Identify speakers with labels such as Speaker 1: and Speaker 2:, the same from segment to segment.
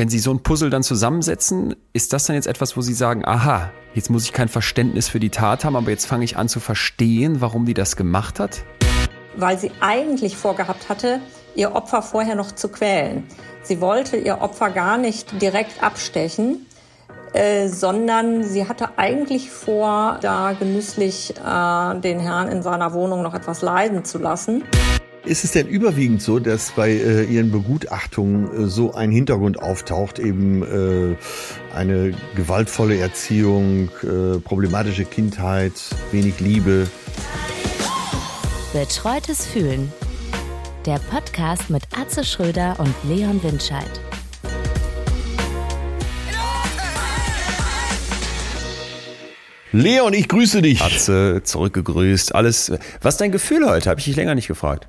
Speaker 1: wenn Sie so ein Puzzle dann zusammensetzen, ist das dann jetzt etwas, wo Sie sagen, aha, jetzt muss ich kein Verständnis für die Tat haben, aber jetzt fange ich an zu verstehen, warum die das gemacht hat?
Speaker 2: Weil sie eigentlich vorgehabt hatte, ihr Opfer vorher noch zu quälen. Sie wollte ihr Opfer gar nicht direkt abstechen, äh, sondern sie hatte eigentlich vor, da genüsslich äh, den Herrn in seiner Wohnung noch etwas leiden zu lassen.
Speaker 3: Ist es denn überwiegend so, dass bei äh, Ihren Begutachtungen äh, so ein Hintergrund auftaucht, eben äh, eine gewaltvolle Erziehung, äh, problematische Kindheit, wenig Liebe?
Speaker 4: Betreutes Fühlen. Der Podcast mit Atze Schröder und Leon Windscheid.
Speaker 3: Leon, ich grüße dich.
Speaker 1: Atze, zurückgegrüßt, alles. Was ist dein Gefühl heute? Habe ich dich länger nicht gefragt.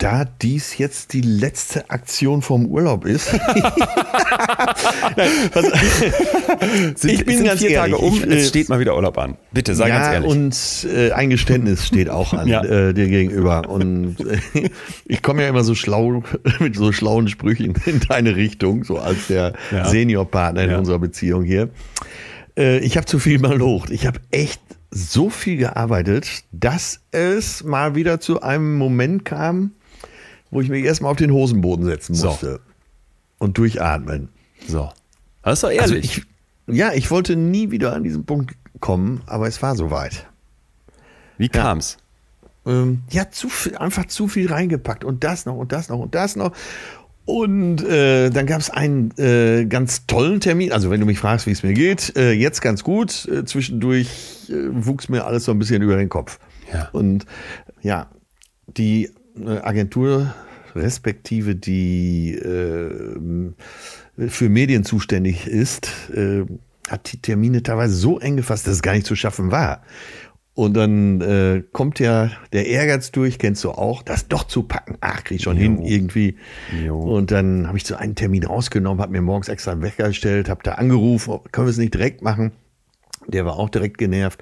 Speaker 3: Da dies jetzt die letzte Aktion vom Urlaub ist.
Speaker 1: Sind, ich bin ganz vier ehrlich, Tage um, ich, es steht mal wieder Urlaub an. Bitte, sei
Speaker 3: ja,
Speaker 1: ganz ehrlich.
Speaker 3: Und äh, ein Geständnis steht auch an ja. äh, dir gegenüber. Und äh, ich komme ja immer so schlau mit so schlauen Sprüchen in deine Richtung, so als der ja. Seniorpartner in unserer Beziehung hier. Äh, ich habe zu viel mal locht. Ich habe echt so viel gearbeitet, dass es mal wieder zu einem Moment kam, wo ich mich erstmal auf den Hosenboden setzen musste. So. Und durchatmen.
Speaker 1: So. Das ist doch ehrlich. Also
Speaker 3: ich, ja, ich wollte nie wieder an diesen Punkt kommen, aber es war soweit.
Speaker 1: Wie kam's?
Speaker 3: Ja, ähm, ja zu viel, einfach zu viel reingepackt und das noch und das noch und das noch. Und äh, dann gab es einen äh, ganz tollen Termin. Also wenn du mich fragst, wie es mir geht, äh, jetzt ganz gut. Äh, zwischendurch äh, wuchs mir alles so ein bisschen über den Kopf. Ja. Und ja, die Agentur respektive die äh, für Medien zuständig ist, äh, hat die Termine teilweise so eng gefasst, dass es gar nicht zu schaffen war. Und dann äh, kommt ja der Ehrgeiz durch, kennst du auch, das doch zu packen. Ach, krieg ich schon jo. hin irgendwie. Jo. Und dann habe ich so einen Termin rausgenommen, habe mir morgens extra einen Wecker gestellt, habe da angerufen, können wir es nicht direkt machen? Der war auch direkt genervt,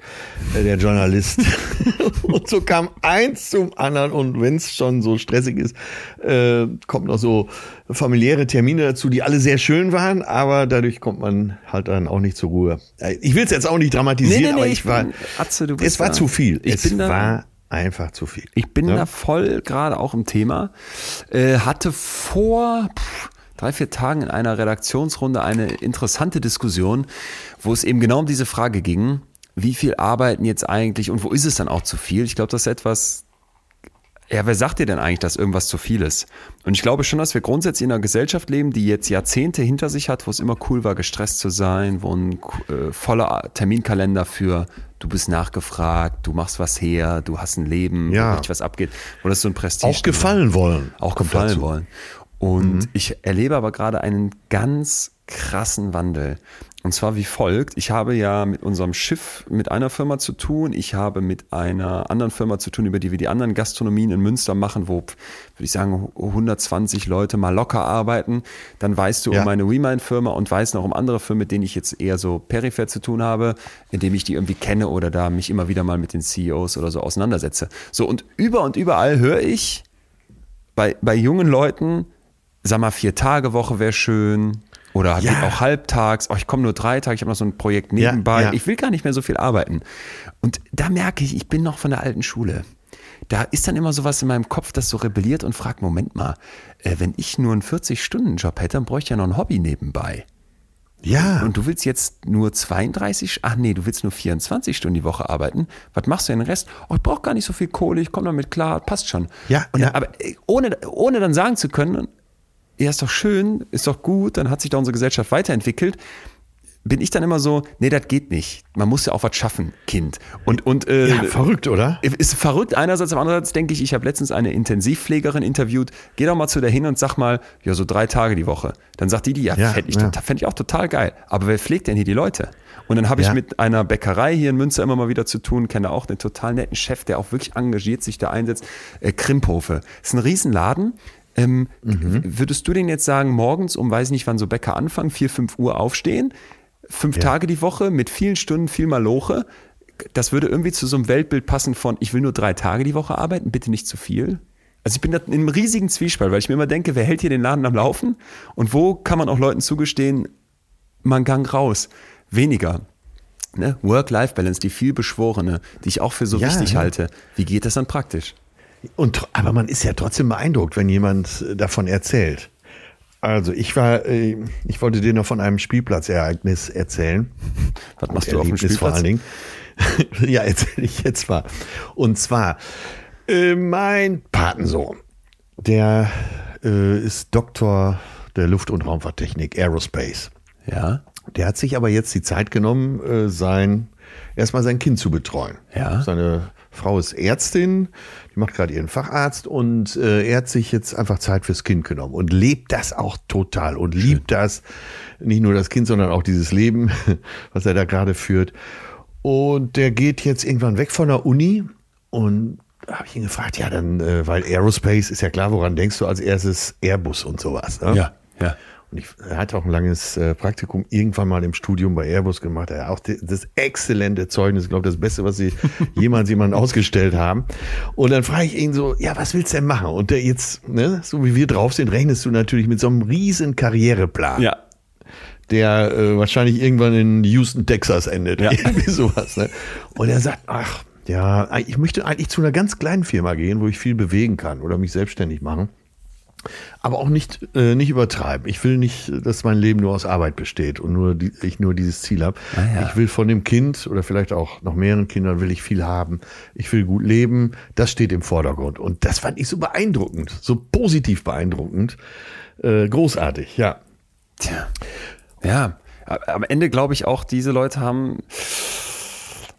Speaker 3: äh, der Journalist. und so kam eins zum anderen. Und wenn es schon so stressig ist, äh, kommt noch so familiäre Termine dazu, die alle sehr schön waren, aber dadurch kommt man halt dann auch nicht zur Ruhe. Äh, ich will es jetzt auch nicht dramatisieren, nee, nee, nee, aber ich, ich war, bin, Atze, es war da. zu viel. Ich es war einfach zu viel.
Speaker 1: Ich bin ja? da voll gerade auch im Thema. Äh, hatte vor pff, drei, vier Tagen in einer Redaktionsrunde eine interessante Diskussion wo es eben genau um diese Frage ging, wie viel arbeiten jetzt eigentlich und wo ist es dann auch zu viel? Ich glaube, das ist etwas, ja, wer sagt dir denn eigentlich, dass irgendwas zu viel ist? Und ich glaube schon, dass wir grundsätzlich in einer Gesellschaft leben, die jetzt Jahrzehnte hinter sich hat, wo es immer cool war, gestresst zu sein, wo ein äh, voller Terminkalender für du bist nachgefragt, du machst was her, du hast ein Leben, ja. wo richtig was abgeht, wo das so ein Prestige
Speaker 3: Auch gefallen wollen.
Speaker 1: Auch gefallen dazu. wollen. Und mhm. ich erlebe aber gerade einen ganz krassen Wandel. Und zwar wie folgt. Ich habe ja mit unserem Schiff mit einer Firma zu tun. Ich habe mit einer anderen Firma zu tun, über die wir die anderen Gastronomien in Münster machen, wo, würde ich sagen, 120 Leute mal locker arbeiten. Dann weißt du ja. um meine WeMind-Firma und weißt noch um andere Firmen, mit denen ich jetzt eher so peripher zu tun habe, indem ich die irgendwie kenne oder da mich immer wieder mal mit den CEOs oder so auseinandersetze. So, und über und überall höre ich bei, bei jungen Leuten, sag mal, vier Tage Woche wäre schön, oder ja. auch halbtags, oh, ich komme nur drei Tage, ich habe noch so ein Projekt nebenbei. Ja, ja. Ich will gar nicht mehr so viel arbeiten. Und da merke ich, ich bin noch von der alten Schule. Da ist dann immer sowas in meinem Kopf, das so rebelliert und fragt, Moment mal, äh, wenn ich nur einen 40-Stunden-Job hätte, dann bräuchte ich ja noch ein Hobby nebenbei. Ja. Und du willst jetzt nur 32, ach nee, du willst nur 24 Stunden die Woche arbeiten. Was machst du denn den Rest? Oh, ich brauche gar nicht so viel Kohle, ich komme damit klar, passt schon. Ja, und, ja. Aber äh, ohne, ohne dann sagen zu können, ja, ist doch schön, ist doch gut, dann hat sich da unsere Gesellschaft weiterentwickelt bin ich dann immer so, nee, das geht nicht. Man muss ja auch was schaffen, Kind. Und, und äh,
Speaker 3: ja, verrückt, oder?
Speaker 1: Ist verrückt einerseits, aber andererseits denke ich, ich habe letztens eine Intensivpflegerin interviewt. Geh doch mal zu der hin und sag mal, ja, so drei Tage die Woche. Dann sagt die, die ja, ja fände ich, ja. fänd ich auch total geil. Aber wer pflegt denn hier die Leute? Und dann habe ich mit einer Bäckerei hier in Münster immer mal wieder zu tun, kenne auch einen total netten Chef, der auch wirklich engagiert sich da einsetzt. Äh, Krimphofe. Ist ein Riesenladen ähm, mhm. Würdest du denn jetzt sagen, morgens um, weiß nicht wann so Bäcker anfangen, 4, 5 Uhr aufstehen, fünf ja. Tage die Woche mit vielen Stunden, viel Maloche? Das würde irgendwie zu so einem Weltbild passen von, ich will nur drei Tage die Woche arbeiten, bitte nicht zu viel? Also ich bin da in einem riesigen Zwiespalt, weil ich mir immer denke, wer hält hier den Laden am Laufen und wo kann man auch Leuten zugestehen, man Gang raus, weniger. Ne? Work-Life-Balance, die viel beschworene, die ich auch für so
Speaker 3: Ja,
Speaker 1: wichtig
Speaker 3: ja.
Speaker 1: halte. Wie geht das dann praktisch?
Speaker 3: Und, aber man ist ja trotzdem beeindruckt, wenn jemand äh, davon erzählt. Also ich war, äh, ich wollte dir noch von einem Spielplatzereignis erzählen.
Speaker 1: Was machst du auf dem
Speaker 3: Erlebnis vor allen
Speaker 1: Spielplatz?
Speaker 3: Dingen. ja, erzähle ich jetzt mal. Und zwar, äh, mein Patensohn, der äh, ist Doktor der Luft- und Raumfahrttechnik, Aerospace.
Speaker 1: Ja,
Speaker 3: Der hat sich aber jetzt die Zeit genommen, äh, sein, erstmal sein Kind zu betreuen.
Speaker 1: Ja.
Speaker 3: Seine Frau ist Ärztin, die macht gerade ihren Facharzt und äh, er hat sich jetzt einfach Zeit fürs Kind genommen und lebt das auch total und liebt das. Nicht nur das Kind, sondern auch dieses Leben, was er da gerade führt. Und der geht jetzt irgendwann weg von der Uni und da habe ich ihn gefragt, ja, dann, äh, weil Aerospace ist ja klar, woran denkst du als erstes Airbus und sowas. Ne?
Speaker 1: ja, ja.
Speaker 3: Und ich, er hat auch ein langes äh, Praktikum irgendwann mal im Studium bei Airbus gemacht. Er hat auch die, das exzellente Zeugnis, ich glaube, das Beste, was sie jemals jemanden ausgestellt haben. Und dann frage ich ihn so, ja, was willst du denn machen? Und der jetzt, ne, so wie wir drauf sind, rechnest du natürlich mit so einem riesen Karriereplan,
Speaker 1: Ja,
Speaker 3: der äh, wahrscheinlich irgendwann in Houston, Texas endet.
Speaker 1: Ja.
Speaker 3: Irgendwie sowas. Ne? Und er sagt, ach, ja, ich möchte eigentlich zu einer ganz kleinen Firma gehen, wo ich viel bewegen kann oder mich selbstständig machen. Aber auch nicht, äh, nicht übertreiben. Ich will nicht, dass mein Leben nur aus Arbeit besteht und nur die, ich nur dieses Ziel habe.
Speaker 1: Ah, ja.
Speaker 3: Ich will von dem Kind oder vielleicht auch noch mehreren Kindern will ich viel haben. Ich will gut leben. Das steht im Vordergrund. Und das fand ich so beeindruckend, so positiv beeindruckend. Äh, großartig, ja.
Speaker 1: Tja. Ja, am Ende glaube ich auch, diese Leute haben,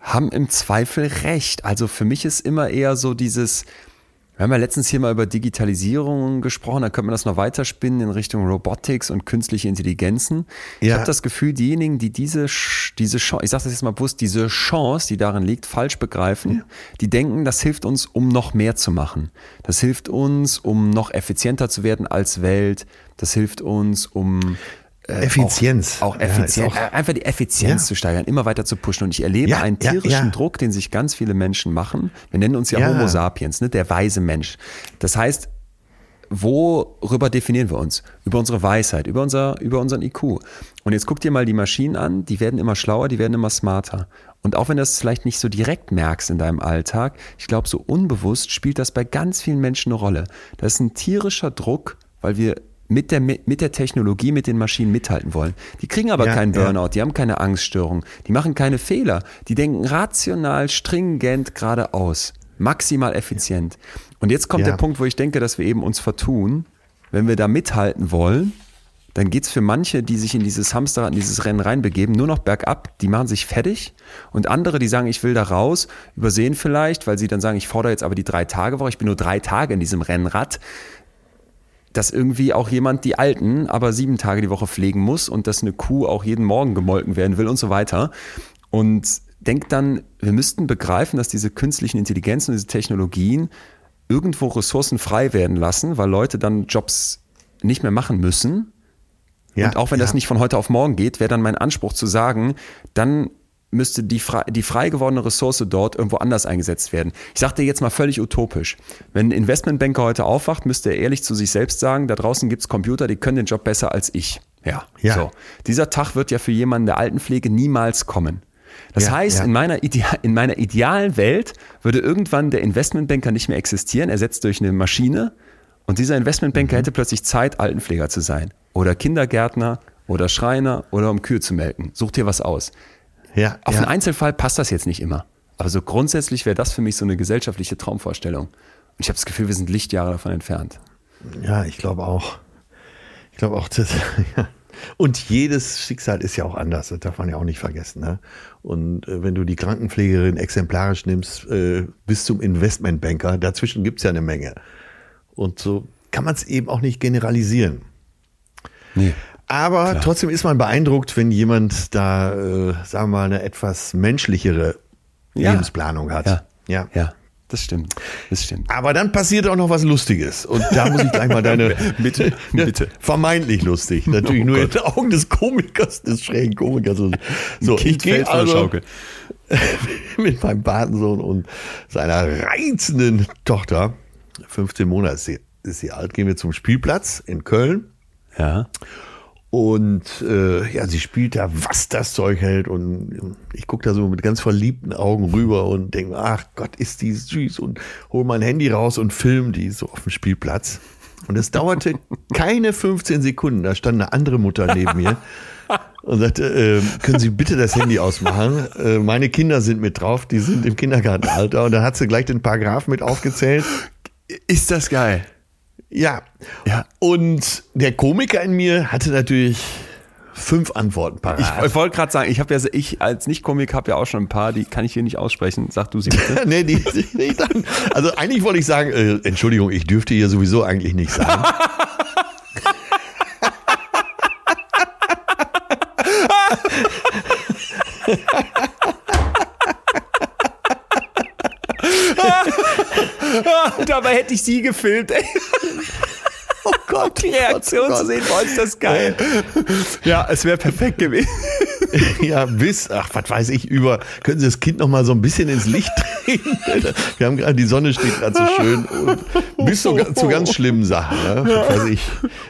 Speaker 1: haben im Zweifel recht. Also für mich ist immer eher so dieses, wir haben ja letztens hier mal über Digitalisierung gesprochen, da könnte man das noch weiterspinnen in Richtung Robotics und künstliche Intelligenzen. Ich
Speaker 3: Ja.
Speaker 1: habe das Gefühl, diejenigen, die diese, diese Chance, ich sage das jetzt mal bewusst, diese Chance, die darin liegt, falsch begreifen, die denken, das hilft uns, um noch mehr zu machen. Das hilft uns, um noch effizienter zu werden als Welt. Das hilft uns, um
Speaker 3: Effizienz.
Speaker 1: Auch, auch
Speaker 3: Ja,
Speaker 1: Effizienz,
Speaker 3: auch-
Speaker 1: äh, einfach die Effizienz
Speaker 3: Ja.
Speaker 1: zu steigern, immer weiter zu pushen. Und ich erlebe
Speaker 3: Ja,
Speaker 1: einen
Speaker 3: ja,
Speaker 1: tierischen
Speaker 3: ja.
Speaker 1: Druck, den sich ganz viele Menschen machen. Wir nennen uns ja,
Speaker 3: Ja.
Speaker 1: Homo sapiens, ne? der weise Mensch. Das heißt, worüber definieren wir uns? Über unsere Weisheit, über, unser, über unseren IQ. Und jetzt guck dir mal die Maschinen an, die werden immer schlauer, die werden immer smarter. Und auch wenn du das vielleicht nicht so direkt merkst in deinem Alltag, ich glaube, so unbewusst spielt das bei ganz vielen Menschen eine Rolle. Das ist ein tierischer Druck, weil wir mit der, mit der Technologie, mit den Maschinen mithalten wollen. Die kriegen aber
Speaker 3: Ja,
Speaker 1: keinen
Speaker 3: ja.
Speaker 1: Burnout, die haben keine Angststörung, die machen keine Fehler, die denken rational, stringent geradeaus, maximal effizient. Und jetzt kommt
Speaker 3: Ja.
Speaker 1: der Punkt, wo ich denke, dass wir eben uns vertun, wenn wir da mithalten wollen, dann geht's für manche, die sich in dieses Hamsterrad, in dieses Rennen reinbegeben, nur noch bergab, die machen sich fertig. Und andere, die sagen, ich will da raus, übersehen vielleicht, weil sie dann sagen, ich fordere jetzt aber die Drei-Tage-Woche, ich bin nur drei Tage in diesem Rennrad, dass irgendwie auch jemand die Alten aber sieben Tage die Woche pflegen muss und dass eine Kuh auch jeden Morgen gemolken werden will und so weiter. Und denkt dann, wir müssten begreifen, dass diese künstlichen Intelligenzen und diese Technologien irgendwo Ressourcen frei werden lassen, weil Leute dann Jobs nicht mehr machen müssen.
Speaker 3: Ja,
Speaker 1: und auch wenn das
Speaker 3: ja.
Speaker 1: nicht von heute auf morgen geht, wäre dann mein Anspruch zu sagen, dann müsste die frei, die frei gewordene Ressource dort irgendwo anders eingesetzt werden. Ich sage dir jetzt mal völlig utopisch. Wenn ein Investmentbanker heute aufwacht, müsste er ehrlich zu sich selbst sagen, da draußen gibt's Computer, die können den Job besser als ich. Ja,
Speaker 3: Ja.
Speaker 1: so. Dieser Tag wird ja für jemanden der Altenpflege niemals kommen. Das
Speaker 3: Ja,
Speaker 1: heißt,
Speaker 3: ja.
Speaker 1: in, meiner Idea in meiner idealen Welt würde irgendwann der Investmentbanker nicht mehr existieren, ersetzt durch eine Maschine. Und dieser Investmentbanker
Speaker 3: Mhm.
Speaker 1: hätte plötzlich Zeit, Altenpfleger zu sein. Oder Kindergärtner oder Schreiner oder um Kühe zu melken. Such dir was aus.
Speaker 3: Ja,
Speaker 1: Auf
Speaker 3: ja.
Speaker 1: einen Einzelfall passt das jetzt nicht immer. Aber so grundsätzlich wäre das für mich so eine gesellschaftliche Traumvorstellung. Und ich habe das Gefühl, wir sind Lichtjahre davon entfernt.
Speaker 3: Ja, ich glaube auch. Ich glaube auch, das, ja. Und jedes Schicksal ist ja auch anders, das darf man ja auch nicht vergessen. Ne? Und äh, wenn du die Krankenpflegerin exemplarisch nimmst, äh, bis zum Investmentbanker, dazwischen gibt's ja eine Menge. Und so kann man es eben auch nicht generalisieren.
Speaker 1: Nee.
Speaker 3: Aber trotzdem ist man beeindruckt, wenn jemand da, äh, sagen wir mal, eine etwas menschlichere
Speaker 1: Ja.
Speaker 3: Lebensplanung hat.
Speaker 1: Ja.
Speaker 3: ja.
Speaker 1: Ja, das stimmt. Das stimmt.
Speaker 3: Aber dann passiert auch noch was Lustiges. Und da muss ich gleich mal deine.
Speaker 1: Bitte, bitte.
Speaker 3: Vermeintlich lustig. Natürlich
Speaker 1: Oh
Speaker 3: nur in
Speaker 1: Gott.
Speaker 3: den Augen des Komikers, des schrägen Komikers. So, ich
Speaker 1: Kind
Speaker 3: gehe
Speaker 1: von der
Speaker 3: also mit meinem Patensohn und seiner reizenden Tochter 15 Monate ist sie, ist sie alt, gehen wir zum Spielplatz in Köln.
Speaker 1: Ja.
Speaker 3: Und äh, ja, sie spielt da, was das Zeug hält. Und ich gucke da so mit ganz verliebten Augen rüber und denke, ach Gott, ist die süß. Und hole mein Handy raus und film die so auf dem Spielplatz. Und es dauerte keine 15 Sekunden. Da stand eine andere Mutter neben mir und sagte, äh, können Sie bitte das Handy ausmachen? Äh, meine Kinder sind mit drauf, die sind im Kindergartenalter. Und dann hat sie gleich den Paragraph mit aufgezählt.
Speaker 1: Ist das geil?
Speaker 3: Ja.
Speaker 1: Ja.
Speaker 3: Und der Komiker in mir hatte natürlich fünf Antworten parat.
Speaker 1: Ich, ich wollte gerade sagen, ich habe ja, ich als Nicht-Komik habe ja auch schon ein paar, die kann ich hier nicht aussprechen. Sag du sie bitte.
Speaker 3: nee, die, die, dann, also eigentlich wollte ich sagen, äh, Entschuldigung, ich dürfte hier sowieso eigentlich nicht sagen.
Speaker 1: Dabei hätte ich sie gefilmt. Ey.
Speaker 3: Oh Gott,
Speaker 1: Die Reaktion
Speaker 3: oh Gott.
Speaker 1: zu sehen, boah, ist das geil. Ja, es wäre perfekt gewesen.
Speaker 3: Ja, bis, ach, was weiß ich, über, können Sie das Kind noch mal so ein bisschen ins Licht drehen? Wir haben gerade, die Sonne steht gerade so schön. Und bis zu, zu ganz schlimmen Sachen. Ne? Was weiß ich,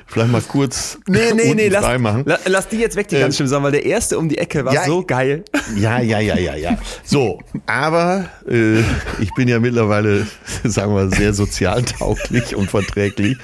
Speaker 3: vielleicht mal kurz
Speaker 1: Nee, nee, nee, lass,
Speaker 3: frei machen.
Speaker 1: la- lass die jetzt weg, die
Speaker 3: Äh,
Speaker 1: ganz schlimm sagen, weil der erste um die Ecke war
Speaker 3: ja,
Speaker 1: so geil.
Speaker 3: Ja, ja, ja, ja, ja. So, aber äh, ich bin ja mittlerweile, sagen wir, sehr sozial tauglich und verträglich.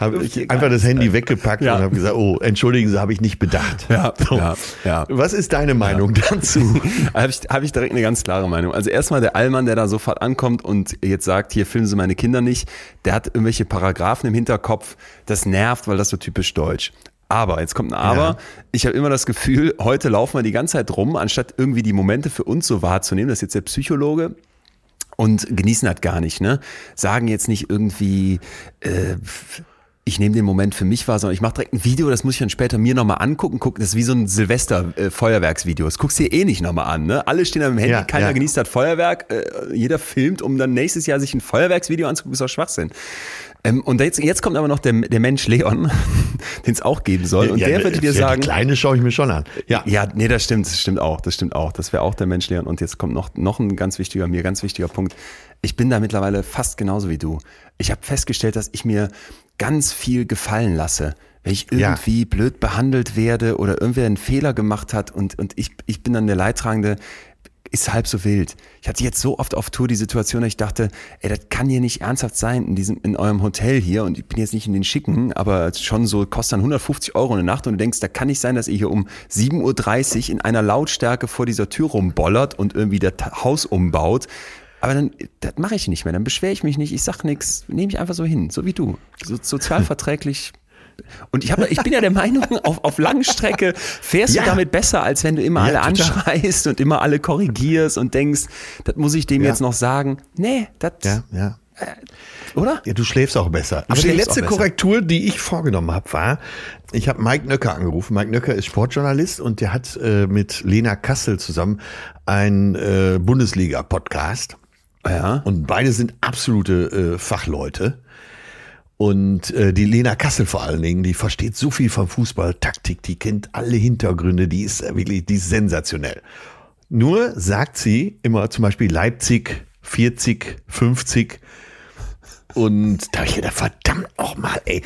Speaker 3: Habe ich einfach das Handy weggepackt
Speaker 1: Ja.
Speaker 3: und habe gesagt, oh, entschuldigen Sie, habe ich nicht bedacht.
Speaker 1: Ja,
Speaker 3: so.
Speaker 1: ja, ja.
Speaker 3: Was ist deine Meinung dazu?
Speaker 1: habe ich, hab ich direkt eine ganz klare Meinung. Also erstmal der Allmann, der da sofort ankommt und jetzt sagt, hier filmen Sie meine Kinder nicht, der hat irgendwelche Paragraphen im Hinterkopf. Das nervt, weil das so typisch deutsch. Aber, jetzt kommt ein Aber.
Speaker 3: Ja.
Speaker 1: Ich habe immer das Gefühl, heute laufen wir die ganze Zeit rum, anstatt irgendwie die Momente für uns so wahrzunehmen. Das ist jetzt der Psychologe und genießen das gar nicht, ne? Sagen jetzt nicht irgendwie, äh, ich nehme den Moment für mich wahr, sondern ich mache direkt ein Video, das muss ich dann später mir nochmal angucken. Guck, das ist wie so ein Silvester-Feuerwerksvideo. Das guckst du dir eh nicht nochmal an, ne? Alle stehen dem Handy,
Speaker 3: Ja,
Speaker 1: keiner
Speaker 3: ja.
Speaker 1: genießt das Feuerwerk, äh, jeder filmt, um dann nächstes Jahr sich ein Feuerwerksvideo anzugucken, ist doch Schwachsinn. Ähm, und jetzt, jetzt kommt aber noch der, der Mensch Leon, den es auch geben soll. Und
Speaker 3: Ja,
Speaker 1: der würde dir sagen,
Speaker 3: Die kleine schaue ich mir schon an. Ja,
Speaker 1: ja, nee, das stimmt, das stimmt auch, das stimmt auch. Das wäre auch der Mensch Leon. Und jetzt kommt noch, noch ein ganz wichtiger, mir ganz wichtiger Punkt. Ich bin da mittlerweile fast genauso wie du. Ich habe festgestellt, dass ich mir ganz viel gefallen lasse. Wenn ich
Speaker 3: Ja.
Speaker 1: irgendwie blöd behandelt werde oder irgendwer einen Fehler gemacht hat und, und ich, ich bin dann der Leidtragende, ist halb so wild. Ich hatte jetzt so oft auf Tour die Situation, dass ich dachte, ey, das kann hier nicht ernsthaft sein in diesem, in eurem Hotel hier und ich bin jetzt nicht in den schicken, aber schon so kostet dann 150 Euro eine Nacht und du denkst, da kann nicht sein, dass ihr hier um 7.30 Uhr in einer Lautstärke vor dieser Tür rumbollert und irgendwie das Haus umbaut. Aber dann, das mache ich nicht mehr, dann beschwere ich mich nicht, ich sag nichts, nehme ich einfach so hin, so wie du. So, sozialverträglich. Und ich, hab, ich bin ja der Meinung, auf, auf Langstrecke fährst
Speaker 3: Ja.
Speaker 1: du damit besser, als wenn du immer
Speaker 3: Ja,
Speaker 1: alle anschreist und immer alle korrigierst und denkst, das muss ich dem
Speaker 3: Ja.
Speaker 1: jetzt noch sagen. Nee, das,
Speaker 3: ja, ja.
Speaker 1: oder?
Speaker 3: Ja, du schläfst auch besser. Aber die letzte. Korrektur, die ich vorgenommen habe, war, ich habe Mike Nöcker angerufen. Mike Nöcker ist Sportjournalist und der hat äh, mit Lena Kassel zusammen einen äh, Bundesliga-Podcast.
Speaker 1: Ja.
Speaker 3: Und beide sind absolute äh, Fachleute. Und äh, die Lena Kassel vor allen Dingen, die versteht so viel vom Fußball, Taktik, die kennt alle Hintergründe, die ist äh, wirklich, die ist sensationell. Nur sagt sie immer zum Beispiel Leipzig 40, 50. Und da habe ich gedacht, verdammt auch mal, ey.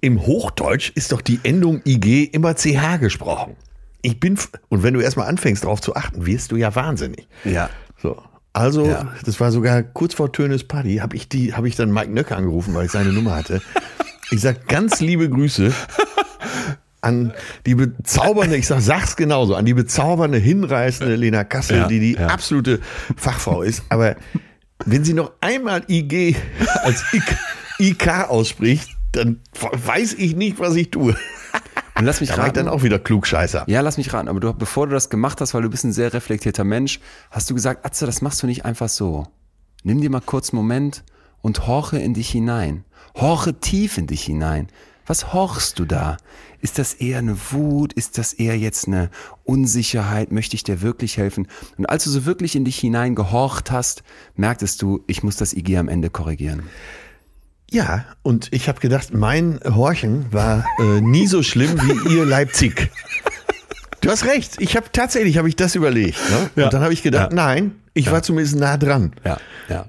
Speaker 3: Im Hochdeutsch ist doch die Endung IG immer CH gesprochen. Ich bin, und wenn du erstmal anfängst darauf zu achten, wirst du ja wahnsinnig.
Speaker 1: Ja.
Speaker 3: So. Also,
Speaker 1: Ja.
Speaker 3: das war sogar kurz vor Tönes Party, habe ich die, habe ich dann Mike Nöcker angerufen, weil ich seine Nummer hatte. Ich sag ganz liebe Grüße an die bezaubernde, ich sag, sag's genauso, an die bezaubernde, hinreißende Lena Kassel,
Speaker 1: Ja,
Speaker 3: die die
Speaker 1: ja.
Speaker 3: absolute Fachfrau ist. Aber wenn sie noch einmal IG als IK, IK ausspricht, dann weiß ich nicht, was ich tue.
Speaker 1: Und lass mich
Speaker 3: Da
Speaker 1: raten.
Speaker 3: dann auch wieder Klugscheißer.
Speaker 1: Ja, lass mich raten. Aber du, bevor du das gemacht hast, weil du bist ein sehr reflektierter Mensch, hast du gesagt, Atze, das machst du nicht einfach so. Nimm dir mal kurz einen Moment und horche in dich hinein. Horche tief in dich hinein. Was horchst du da? Ist das eher eine Wut? Ist das eher jetzt eine Unsicherheit? Möchte ich dir wirklich helfen? Und als du so wirklich in dich hinein gehorcht hast, merktest du, ich muss das IG am Ende korrigieren.
Speaker 3: Ja, und ich habe gedacht, mein Horchen war äh, nie so schlimm wie ihr Leipzig. Du hast recht. Ich habe tatsächlich habe ich das überlegt. Ne?
Speaker 1: Ja.
Speaker 3: Und dann habe ich gedacht,
Speaker 1: Ja.
Speaker 3: nein, ich war zumindest nah dran.
Speaker 1: Ja, ja.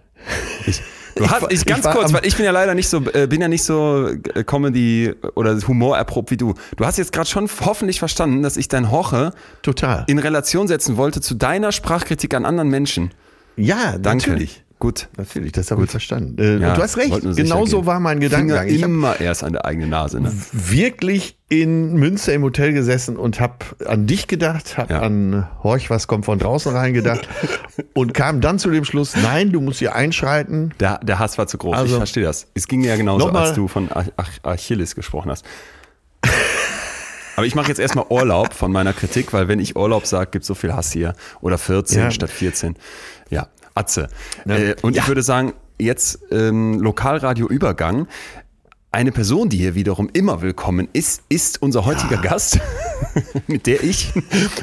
Speaker 1: Ich, Du hast, ich, ganz ich kurz, weil ich bin ja leider nicht so, äh, bin ja nicht so äh, Comedy oder Humor erprobt wie du. Du hast jetzt gerade schon hoffentlich verstanden, dass ich dein Hoche
Speaker 3: total
Speaker 1: in Relation setzen wollte zu deiner Sprachkritik an anderen Menschen.
Speaker 3: Ja, Danke. natürlich.
Speaker 1: Gut.
Speaker 3: Natürlich, das habe ich verstanden. Äh, ja, du hast recht, genau so war mein Gedankengang.
Speaker 1: Ich immer erst an der eigenen Nase. Ne?
Speaker 3: Wirklich in Münster im Hotel gesessen und habe an dich gedacht, habe ja. an Horch, was kommt von draußen rein gedacht und kam dann zu dem Schluss, nein, du musst hier einschreiten.
Speaker 1: Der, der Hass war zu groß, also, ich verstehe das. Es ging ja genauso, als du von Achilles gesprochen hast. Aber ich mache jetzt erstmal Urlaub von meiner Kritik, weil wenn ich Urlaub sage, gibt es so viel Hass hier. Oder 14 ja. statt 14. Ja. Atze. Ne? Äh, und ja. ich würde sagen, jetzt ähm, Lokalradio-Übergang. Eine Person, die hier wiederum immer willkommen ist, ist unser heutiger ja. Gast, mit der ich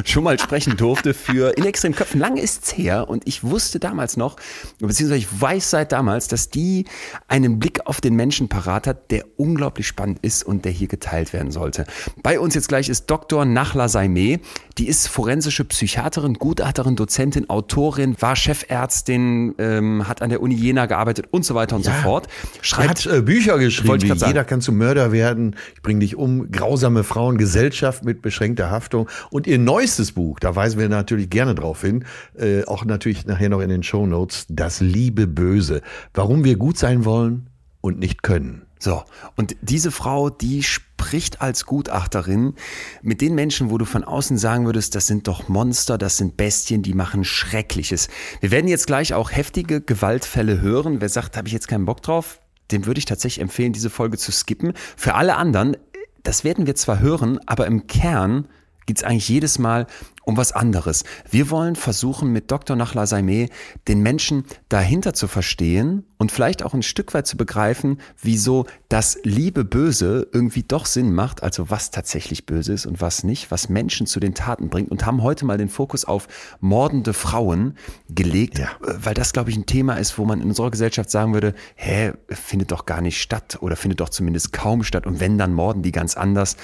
Speaker 1: schon mal sprechen durfte für In extremen Köpfen. Lang ist's her und ich wusste damals noch, beziehungsweise ich weiß seit damals, dass die einen Blick auf den Menschen parat hat, der unglaublich spannend ist und der hier geteilt werden sollte. Bei uns jetzt gleich ist Dr. Nachla Saime. Die ist forensische Psychiaterin, Gutachterin, Dozentin, Autorin, war Chefärztin, ähm, hat an der Uni Jena gearbeitet und so weiter und ja. so fort.
Speaker 3: Schreibt hat äh, Bücher geschrieben, wie Jeder kann zum Mörder werden, ich bringe dich um, grausame Frauen, Gesellschaft mit beschränkter Haftung. Und ihr neuestes Buch, da weisen wir natürlich gerne drauf hin, äh, auch natürlich nachher noch in den Show Notes, Das Liebe Böse. Warum wir gut sein wollen und nicht können.
Speaker 1: So, und diese Frau, die spricht als Gutachterin mit den Menschen, wo du von außen sagen würdest, das sind doch Monster, das sind Bestien, die machen Schreckliches. Wir werden jetzt gleich auch heftige Gewaltfälle hören. Wer sagt, habe ich jetzt keinen Bock drauf, dem würde ich tatsächlich empfehlen, diese Folge zu skippen. Für alle anderen, das werden wir zwar hören, aber im Kern geht es eigentlich jedes Mal um was anderes. Wir wollen versuchen, mit Dr. Nachla Saime den Menschen dahinter zu verstehen und vielleicht auch ein Stück weit zu begreifen, wieso das Liebe Böse irgendwie doch Sinn macht, also was tatsächlich böse ist und was nicht, was Menschen zu den Taten bringt und haben heute mal den Fokus auf mordende Frauen gelegt, ja. weil das, glaube ich, ein Thema ist, wo man in unserer Gesellschaft sagen würde, hä, findet doch gar nicht statt oder findet doch zumindest kaum statt und wenn, dann morden die ganz anders.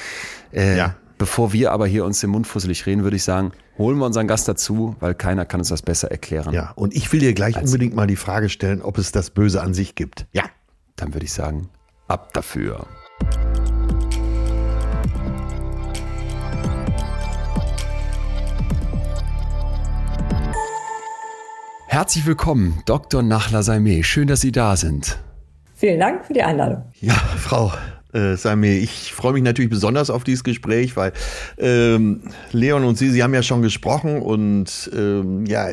Speaker 1: Äh, ja. Bevor wir aber hier uns den Mund fusselig reden, würde ich sagen, holen wir unseren Gast dazu, weil keiner kann uns das besser erklären.
Speaker 3: Ja, und ich will dir gleich unbedingt mal die Frage stellen, ob es das Böse an sich gibt.
Speaker 1: Ja. Dann würde ich sagen, ab dafür. Herzlich willkommen, Dr. Nachla Saime. Schön, dass Sie da sind.
Speaker 2: Vielen Dank für die Einladung.
Speaker 3: Ja, Frau äh, Samir, ich freue mich natürlich besonders auf dieses Gespräch, weil ähm, Leon und Sie, Sie haben ja schon gesprochen und ähm, ja,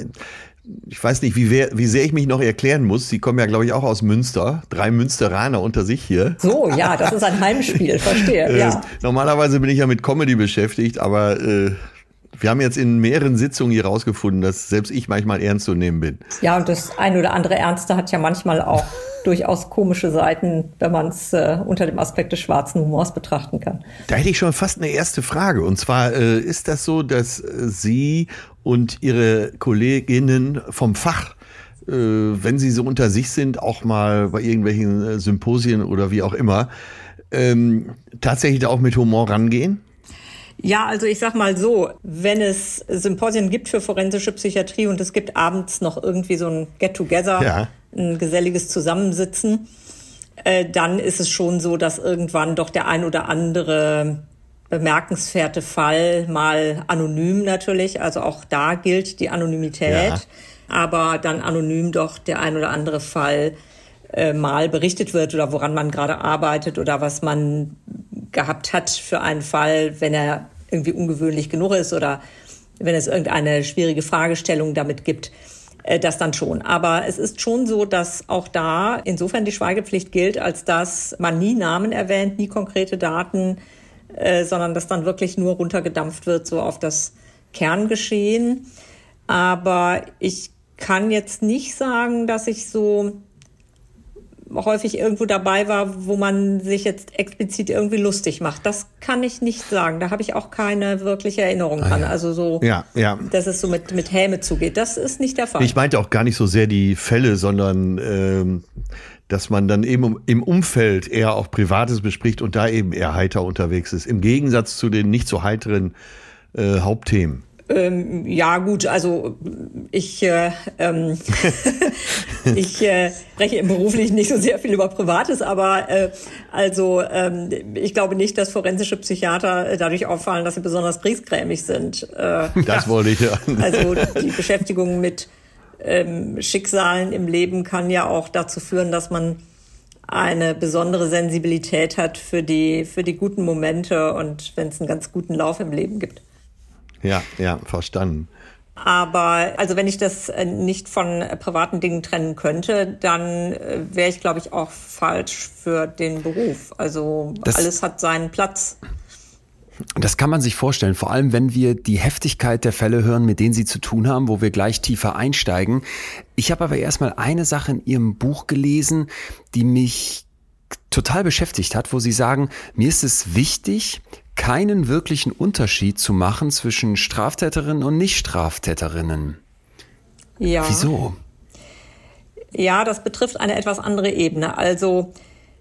Speaker 3: ich weiß nicht, wie, wer, wie sehr ich mich noch erklären muss. Sie kommen ja, glaube ich, auch aus Münster. Drei Münsteraner unter sich hier.
Speaker 2: So, ja, das ist ein Heimspiel, verstehe. äh, ja.
Speaker 3: Normalerweise bin ich ja mit Comedy beschäftigt, aber äh, wir haben jetzt in mehreren Sitzungen hier rausgefunden, dass selbst ich manchmal ernst zu nehmen bin.
Speaker 2: Ja, und das ein oder andere Ernste hat ja manchmal auch durchaus komische Seiten, wenn man es äh, unter dem Aspekt des schwarzen Humors betrachten kann.
Speaker 3: Da hätte ich schon fast eine erste Frage. Und zwar äh, ist das so, dass äh, Sie und Ihre Kolleginnen vom Fach äh, wenn sie so unter sich sind, auch mal bei irgendwelchen äh, Symposien oder wie auch immer, ähm, tatsächlich da auch mit Humor rangehen?
Speaker 2: Ja, also ich sag mal so, wenn es Symposien gibt für forensische Psychiatrie und es gibt abends noch irgendwie so ein Get-Together, ja. Ein geselliges Zusammensitzen, äh, dann ist es schon so, dass irgendwann doch der ein oder andere bemerkenswerte Fall mal anonym natürlich, also auch da gilt die Anonymität, ja. aber dann anonym doch der ein oder andere Fall äh, mal berichtet wird oder woran man gerade arbeitet oder was man gehabt hat für einen Fall, wenn er irgendwie ungewöhnlich genug ist oder wenn es irgendeine schwierige Fragestellung damit gibt, das dann schon. Aber es ist schon so, dass auch da insofern die Schweigepflicht gilt, als dass man nie Namen erwähnt, nie konkrete Daten, äh, sondern dass dann wirklich nur runtergedampft wird, so auf das Kerngeschehen. Aber ich kann jetzt nicht sagen, dass ich so häufig irgendwo dabei war, wo man sich jetzt explizit irgendwie lustig macht. Das kann ich nicht sagen. Da habe ich auch keine wirkliche Erinnerung dran. Ah, ja. Also so,
Speaker 3: ja, ja.
Speaker 2: dass es so mit, mit Häme zugeht. Das ist nicht der Fall.
Speaker 3: Ich meinte auch gar nicht so sehr die Fälle, sondern ähm, dass man dann eben im Umfeld eher auch Privates bespricht und da eben eher heiter unterwegs ist. Im Gegensatz zu den nicht so heiteren äh, Hauptthemen.
Speaker 2: Ähm, ja, gut, also ich, äh, ähm, ich äh, spreche im Beruflichen nicht so sehr viel über Privates, aber äh, also ähm, ich glaube nicht, dass forensische Psychiater dadurch auffallen, dass sie besonders briefgrämig sind.
Speaker 3: Äh, das wollte ich ja.
Speaker 2: Also die Beschäftigung mit ähm, Schicksalen im Leben kann ja auch dazu führen, dass man eine besondere Sensibilität hat für die, für die guten Momente und wenn es einen ganz guten Lauf im Leben gibt.
Speaker 3: Ja, ja, verstanden.
Speaker 2: Aber also wenn ich das äh, nicht von privaten Dingen trennen könnte, dann äh, wäre ich, glaube ich, auch falsch für den Beruf. Also das, alles hat seinen Platz.
Speaker 1: Das kann man sich vorstellen, vor allem wenn wir die Heftigkeit der Fälle hören, mit denen Sie zu tun haben, wo wir gleich tiefer einsteigen. Ich habe aber erstmal eine Sache in Ihrem Buch gelesen, die mich total beschäftigt hat, wo Sie sagen, mir ist es wichtig, keinen wirklichen Unterschied zu machen zwischen Straftäterinnen und Nicht-Straftäterinnen.
Speaker 2: Ja.
Speaker 1: Wieso?
Speaker 2: Ja, das betrifft eine etwas andere Ebene. Also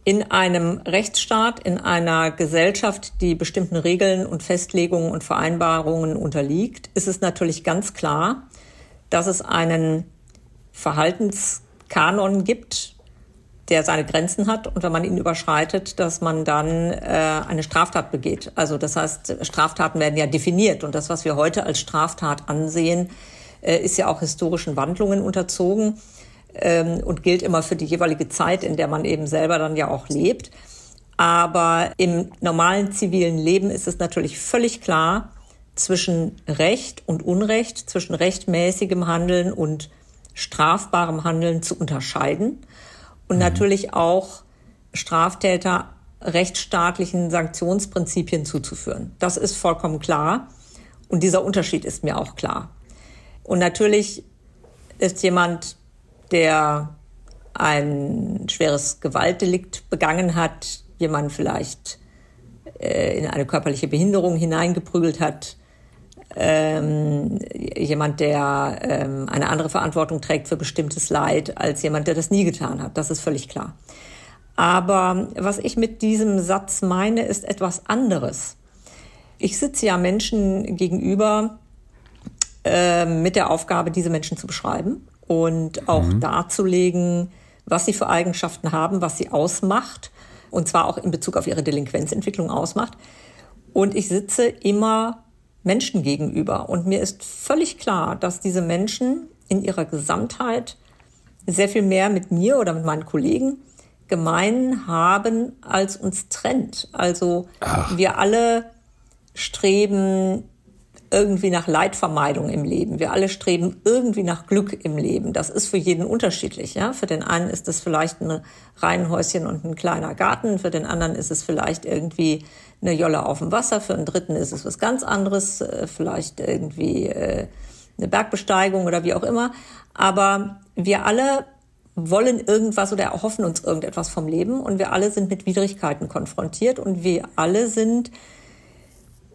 Speaker 2: in einem Rechtsstaat, in einer Gesellschaft, die bestimmten Regeln und Festlegungen und Vereinbarungen unterliegt, ist es natürlich ganz klar, dass es einen Verhaltenskanon gibt, der seine Grenzen hat und wenn man ihn überschreitet, dass man dann äh, eine Straftat begeht. Also das heißt, Straftaten werden ja definiert und das, was wir heute als Straftat ansehen, äh, ist ja auch historischen Wandlungen unterzogen ähm, und gilt immer für die jeweilige Zeit, in der man eben selber dann ja auch lebt. Aber im normalen zivilen Leben ist es natürlich völlig klar zwischen Recht und Unrecht, zwischen rechtmäßigem Handeln und strafbarem Handeln zu unterscheiden und mhm. natürlich auch Straftäter rechtsstaatlichen Sanktionsprinzipien zuzuführen. Das ist vollkommen klar und dieser Unterschied ist mir auch klar. Und natürlich ist jemand, der ein schweres Gewaltdelikt begangen hat, jemand vielleicht äh, in eine körperliche Behinderung hineingeprügelt hat, ähm, jemand, der ähm, eine andere Verantwortung trägt für bestimmtes Leid als jemand, der das nie getan hat. Das ist völlig klar. Aber was ich mit diesem Satz meine, ist etwas anderes. Ich sitze ja Menschen gegenüber äh, mit der Aufgabe, diese Menschen zu beschreiben und auch mhm. darzulegen, was sie für Eigenschaften haben, was sie ausmacht, und zwar auch in Bezug auf ihre Delinquenzentwicklung ausmacht. Und ich sitze immer Menschen gegenüber. Und mir ist völlig klar, dass diese Menschen in ihrer Gesamtheit sehr viel mehr mit mir oder mit meinen Kollegen gemein haben, als uns trennt. Also Ach. wir alle streben irgendwie nach Leidvermeidung im Leben. Wir alle streben irgendwie nach Glück im Leben. Das ist für jeden unterschiedlich. Ja? Für den einen ist es vielleicht ein Reihenhäuschen und ein kleiner Garten. Für den anderen ist es vielleicht irgendwie eine Jolle auf dem Wasser. Für den dritten ist es was ganz anderes. Äh, vielleicht irgendwie äh, eine Bergbesteigung oder wie auch immer. Aber wir alle wollen irgendwas oder erhoffen uns irgendetwas vom Leben und wir alle sind mit Widrigkeiten konfrontiert und wir alle sind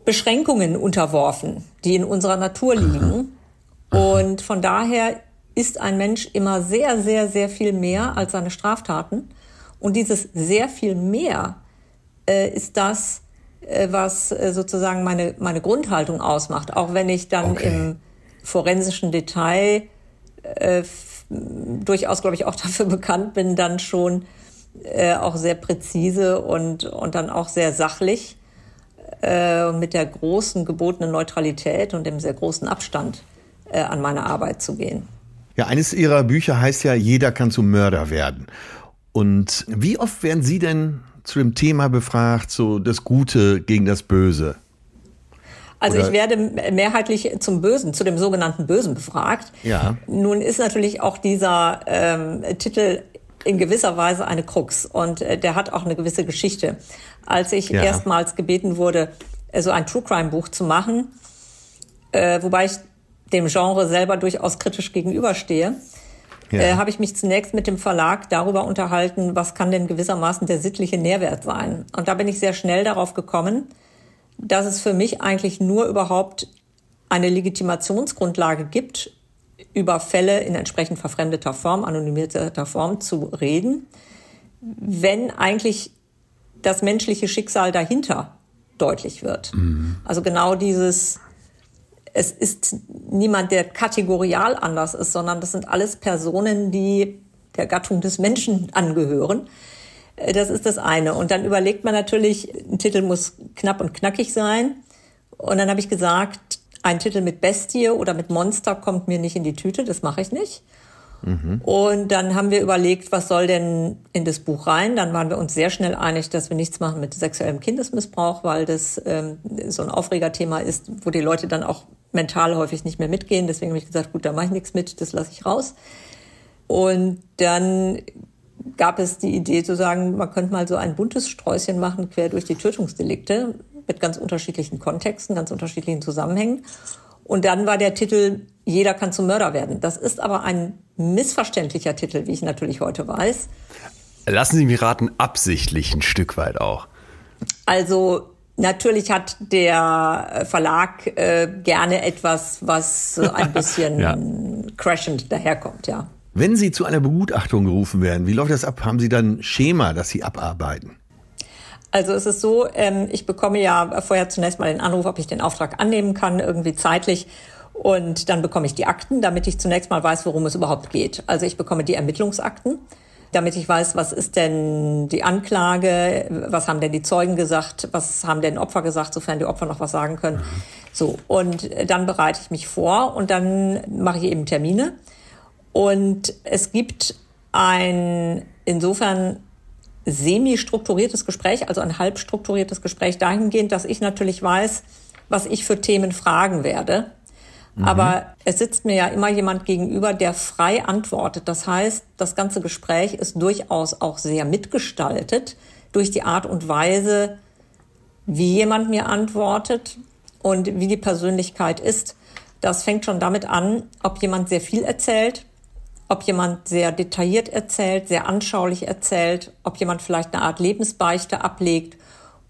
Speaker 2: Beschränkungen unterworfen, die in unserer Natur liegen. Und von daher ist ein Mensch immer sehr, sehr, sehr viel mehr als seine Straftaten. Und dieses sehr viel mehr äh, ist das, was äh, sozusagen meine, meine Grundhaltung ausmacht. Auch wenn ich dann okay. im forensischen Detail äh, durchaus, glaube ich, auch dafür bekannt bin, dann schon äh, auch sehr präzise und, und dann auch sehr sachlich äh, mit der großen gebotenen Neutralität und dem sehr großen Abstand äh, an meine Arbeit zu gehen.
Speaker 3: Ja, eines Ihrer Bücher heißt ja, jeder kann zum Mörder werden. Und wie oft werden Sie denn zu dem Thema befragt, so das Gute gegen das Böse?
Speaker 2: Also Oder ich werde mehrheitlich zum Bösen, zu dem sogenannten Bösen befragt.
Speaker 3: Ja.
Speaker 2: Nun ist natürlich auch dieser ähm, Titel in gewisser Weise eine Krux und äh, der hat auch eine gewisse Geschichte. Als ich ja. erstmals gebeten wurde, äh, so ein True Crime Buch zu machen, äh, wobei ich dem Genre selber durchaus kritisch gegenüberstehe, ja. äh, habe ich mich zunächst mit dem Verlag darüber unterhalten, was kann denn gewissermaßen der sittliche Nährwert sein. Und da bin ich sehr schnell darauf gekommen, dass es für mich eigentlich nur überhaupt eine Legitimationsgrundlage gibt, über Fälle in entsprechend verfremdeter Form, anonymisierter Form zu reden, wenn eigentlich das menschliche Schicksal dahinter deutlich wird. Mhm. Also genau dieses es ist niemand, der kategorial anders ist, sondern das sind alles Personen, die der Gattung des Menschen angehören. Äh, das ist das eine. Und dann überlegt man natürlich, ein Titel muss knapp und knackig sein. Und dann habe ich gesagt, ein Titel mit Bestie oder mit Monster kommt mir nicht in die Tüte, das mache ich nicht. Mhm. Und dann haben wir überlegt, was soll denn in das Buch rein? Dann waren wir uns sehr schnell einig, dass wir nichts machen mit sexuellem Kindesmissbrauch, weil das ähm, so ein Aufregerthema ist, wo die Leute dann auch mental häufig nicht mehr mitgehen. Deswegen habe ich gesagt, gut, da mache ich nichts mit, das lasse ich raus. Und dann gab es die Idee zu sagen, man könnte mal so ein buntes Sträußchen machen, quer durch die Tötungsdelikte, mit ganz unterschiedlichen Kontexten, ganz unterschiedlichen Zusammenhängen. Und dann war der Titel Jeder kann zum Mörder werden. Das ist aber ein missverständlicher Titel, wie ich natürlich heute weiß.
Speaker 1: Lassen Sie mich raten, absichtlich ein Stück weit auch.
Speaker 2: Also Natürlich hat der Verlag äh, gerne etwas, was ein bisschen ja. crashend daherkommt, ja.
Speaker 3: Wenn Sie zu einer Begutachtung gerufen werden, wie läuft das ab? Haben Sie dann ein Schema, das Sie abarbeiten?
Speaker 2: Also es ist so, ähm, ich bekomme ja vorher zunächst mal den Anruf, ob ich den Auftrag annehmen kann, irgendwie zeitlich. Und dann bekomme ich die Akten, damit ich zunächst mal weiß, worum es überhaupt geht. Also ich bekomme die Ermittlungsakten, damit ich weiß, was ist denn die Anklage, was haben denn die Zeugen gesagt, was haben denn Opfer gesagt, sofern die Opfer noch was sagen können. Mhm. So, und dann bereite ich mich vor und dann mache ich eben Termine. Und es gibt ein insofern semi-strukturiertes Gespräch, also ein halb strukturiertes Gespräch dahingehend, dass ich natürlich weiß, was ich für Themen fragen werde. Mhm. Aber es sitzt mir ja immer jemand gegenüber, der frei antwortet. Das heißt, das ganze Gespräch ist durchaus auch sehr mitgestaltet durch die Art und Weise, wie jemand mir antwortet und wie die Persönlichkeit ist. Das fängt schon damit an, ob jemand sehr viel erzählt, ob jemand sehr detailliert erzählt, sehr anschaulich erzählt, ob jemand vielleicht eine Art Lebensbeichte ablegt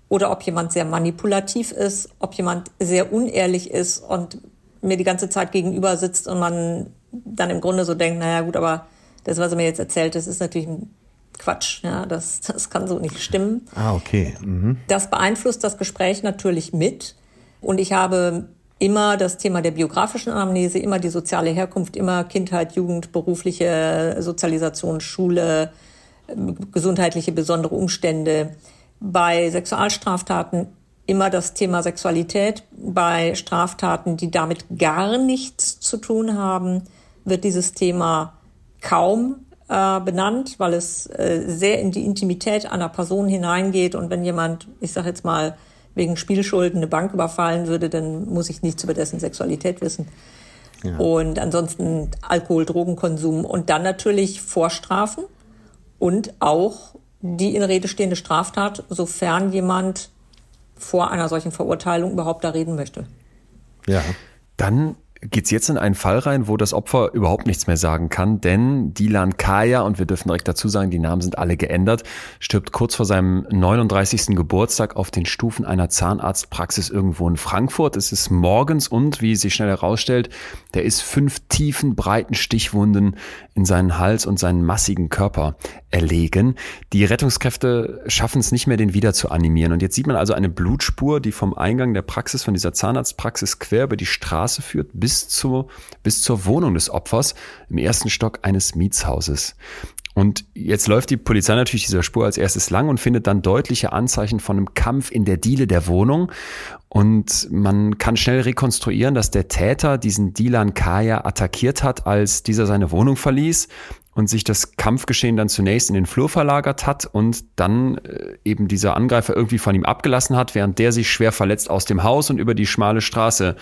Speaker 2: oder ob jemand sehr manipulativ ist, ob jemand sehr unehrlich ist und mir die ganze Zeit gegenüber sitzt und man dann im Grunde so denkt, naja gut, aber das, was er mir jetzt erzählt, das ist natürlich ein Quatsch. Ja, das, das kann so nicht stimmen.
Speaker 3: Ah, okay. Mhm.
Speaker 2: Das beeinflusst das Gespräch natürlich mit. Und ich habe immer das Thema der biografischen Anamnese, immer die soziale Herkunft, immer Kindheit, Jugend, berufliche Sozialisation, Schule, gesundheitliche besondere Umstände. Bei Sexualstraftaten immer das Thema Sexualität. Bei Straftaten, die damit gar nichts zu tun haben, wird dieses Thema kaum äh, benannt, weil es äh, sehr in die Intimität einer Person hineingeht. Und wenn jemand, ich sage jetzt mal, wegen Spielschulden eine Bank überfallen würde, dann muss ich nichts über dessen Sexualität wissen. Ja. Und ansonsten Alkohol, Drogenkonsum und dann natürlich Vorstrafen und auch die in Rede stehende Straftat, sofern jemand vor einer solchen Verurteilung überhaupt da reden möchte.
Speaker 1: Ja. Dann geht es jetzt in einen Fall rein, wo das Opfer überhaupt nichts mehr sagen kann, denn Dilan Kaya, und wir dürfen direkt dazu sagen, die Namen sind alle geändert, stirbt kurz vor seinem 39. Geburtstag auf den Stufen einer Zahnarztpraxis irgendwo in Frankfurt. Es ist morgens und, wie sich schnell herausstellt, der ist fünf tiefen, breiten Stichwunden in seinen Hals und seinen massigen Körper erlegen. Die Rettungskräfte schaffen es nicht mehr, den wieder zu animieren. Und jetzt sieht man also eine Blutspur, die vom Eingang der Praxis, von dieser Zahnarztpraxis quer über die Straße führt, bis, zur bis zur Wohnung des Opfers im ersten Stock eines Mietshauses. Und jetzt läuft die Polizei natürlich dieser Spur als erstes lang und findet dann deutliche Anzeichen von einem Kampf in der Diele der Wohnung. Und man kann schnell rekonstruieren, dass der Täter diesen Dilan Kaya attackiert hat, als dieser seine Wohnung verließ und sich das Kampfgeschehen dann zunächst in den Flur verlagert hat und dann äh, eben dieser Angreifer irgendwie von ihm abgelassen hat, während der sich schwer verletzt aus dem Haus und über die schmale Straße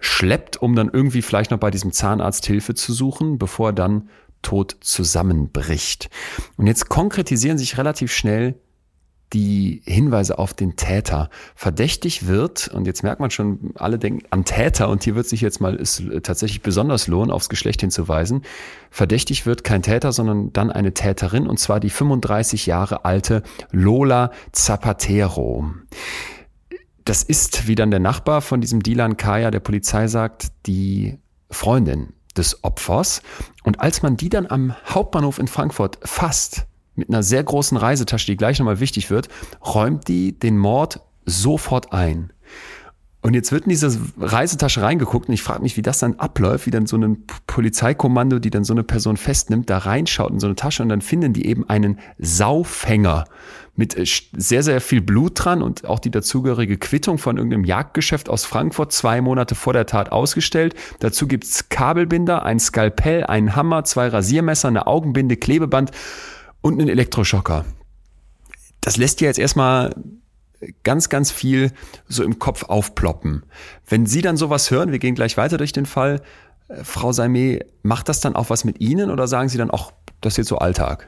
Speaker 1: schleppt, um dann irgendwie vielleicht noch bei diesem Zahnarzt Hilfe zu suchen, bevor er dann tot zusammenbricht. Und jetzt konkretisieren sich relativ schnell die Hinweise auf den Täter. Verdächtig wird, und jetzt merkt man schon, alle denken an Täter, und hier wird sich jetzt mal ist tatsächlich besonders lohnen, aufs Geschlecht hinzuweisen. Verdächtig wird kein Täter, sondern dann eine Täterin, und zwar die 35 Jahre alte Lola Zapatero. Das ist, wie dann der Nachbar von diesem Dilan Kaya der Polizei sagt, die Freundin des Opfers. Und als man die dann am Hauptbahnhof in Frankfurt fasst, mit einer sehr großen Reisetasche, die gleich nochmal wichtig wird, räumt die den Mord sofort ein. Und jetzt wird in diese Reisetasche reingeguckt und ich frage mich, wie das dann abläuft, wie dann so ein Polizeikommando, die dann so eine Person festnimmt, da reinschaut in so eine Tasche und dann finden die eben einen Saufhänger mit äh, sehr, sehr viel Blut dran und auch die dazugehörige Quittung von irgendeinem Jagdgeschäft aus Frankfurt, zwei Monate vor der Tat ausgestellt. Dazu gibt's Kabelbinder, ein Skalpell, einen Hammer, zwei Rasiermesser, eine Augenbinde, Klebeband und einen Elektroschocker. Das lässt ja jetzt erstmal ganz, ganz viel so im Kopf aufploppen. Wenn Sie dann sowas hören, wir gehen gleich weiter durch den Fall, äh, Frau Saimé, macht das dann auch was mit Ihnen oder sagen Sie dann auch, das ist jetzt so Alltag?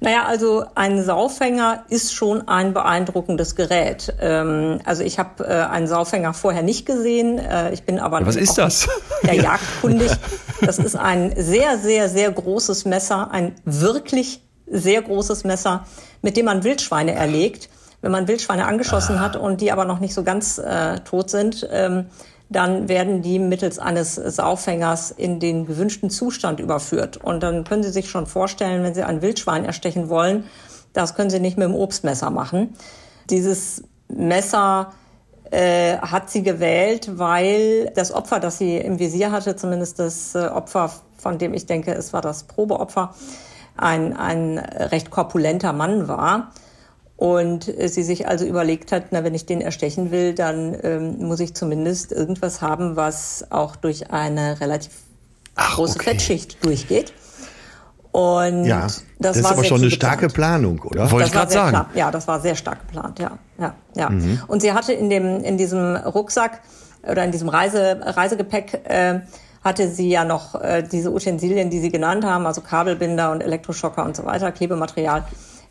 Speaker 2: Naja, also ein Saufhänger ist schon ein beeindruckendes Gerät. Ähm, also ich habe äh, einen Saufhänger vorher nicht gesehen. Äh, ich bin aber
Speaker 1: ja, was ist das?
Speaker 2: der Jagdkundig. Das ist ein sehr, sehr, sehr großes Messer, ein wirklich sehr großes Messer, mit dem man Wildschweine erlegt wenn man Wildschweine angeschossen ah. hat und die aber noch nicht so ganz äh, tot sind, ähm, dann werden die mittels eines Saufhängers in den gewünschten Zustand überführt. Und dann können Sie sich schon vorstellen, wenn Sie ein Wildschwein erstechen wollen, das können Sie nicht mit dem Obstmesser machen. Dieses Messer äh, hat sie gewählt, weil das Opfer, das sie im Visier hatte, zumindest das äh, Opfer, von dem ich denke, es war das Probeopfer, ein, ein recht korpulenter Mann war. Und sie sich also überlegt hat, na, wenn ich den erstechen will, dann ähm, muss ich zumindest irgendwas haben, was auch durch eine relativ Ach, große okay. Fettschicht durchgeht.
Speaker 3: Und ja, das, das ist aber schon eine starke Planung, oder?
Speaker 1: Wollte ich gerade sagen.
Speaker 2: Klar. Ja, das war sehr stark geplant, ja. ja, ja. Mhm. Und sie hatte in, dem, in diesem Rucksack oder in diesem Reise, Reisegepäck äh, hatte sie ja noch äh, diese Utensilien, die Sie genannt haben, also Kabelbinder und Elektroschocker und so weiter, Klebematerial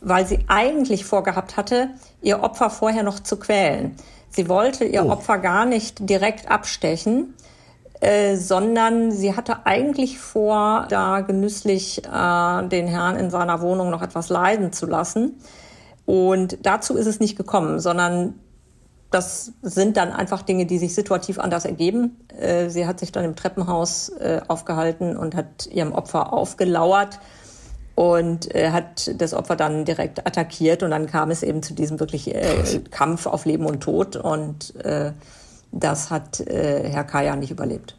Speaker 2: weil sie eigentlich vorgehabt hatte, ihr Opfer vorher noch zu quälen. Sie wollte ihr oh. Opfer gar nicht direkt abstechen, äh, sondern sie hatte eigentlich vor, da genüsslich äh, den Herrn in seiner Wohnung noch etwas leiden zu lassen. Und dazu ist es nicht gekommen, sondern das sind dann einfach Dinge, die sich situativ anders ergeben. Äh, sie hat sich dann im Treppenhaus äh, aufgehalten und hat ihrem Opfer aufgelauert und äh, hat das Opfer dann direkt attackiert und dann kam es eben zu diesem wirklich äh, Kampf auf Leben und Tod und äh, das hat äh, Herr Kaya nicht überlebt.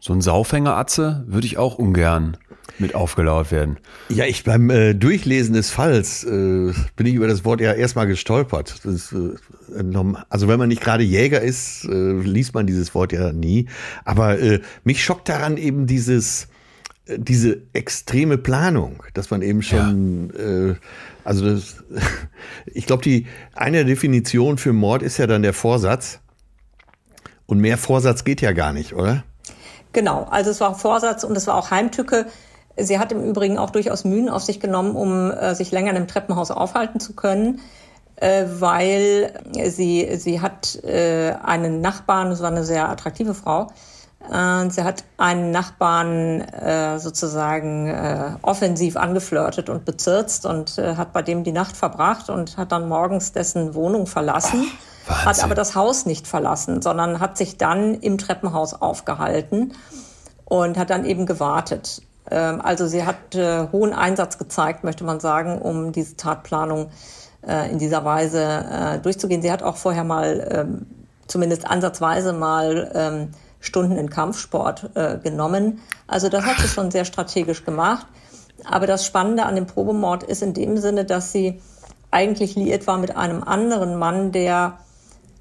Speaker 1: So ein Saufhängeratze würde ich auch ungern mit aufgelauert werden.
Speaker 3: Ja, ich beim äh, Durchlesen des Falls äh, bin ich über das Wort ja erstmal gestolpert. Das, äh, also wenn man nicht gerade Jäger ist, äh, liest man dieses Wort ja nie. Aber äh, mich schockt daran eben dieses diese extreme Planung, dass man eben schon, ja. äh, also das, ich glaube, die eine Definition für Mord ist ja dann der Vorsatz. Und mehr Vorsatz geht ja gar nicht, oder?
Speaker 2: Genau, also es war Vorsatz und es war auch Heimtücke. Sie hat im Übrigen auch durchaus Mühen auf sich genommen, um äh, sich länger in einem Treppenhaus aufhalten zu können, äh, weil sie, sie hat äh, einen Nachbarn, das war eine sehr attraktive Frau, und sie hat einen Nachbarn äh, sozusagen äh, offensiv angeflirtet und bezirzt und äh, hat bei dem die Nacht verbracht und hat dann morgens dessen Wohnung verlassen, Ach, hat aber das Haus nicht verlassen, sondern hat sich dann im Treppenhaus aufgehalten und hat dann eben gewartet. Ähm, also sie hat äh, hohen Einsatz gezeigt, möchte man sagen, um diese Tatplanung äh, in dieser Weise äh, durchzugehen. Sie hat auch vorher mal, ähm, zumindest ansatzweise mal, ähm, Stunden in Kampfsport äh, genommen. Also das hat sie schon sehr strategisch gemacht. Aber das Spannende an dem Probemord ist in dem Sinne, dass sie eigentlich liiert war mit einem anderen Mann, der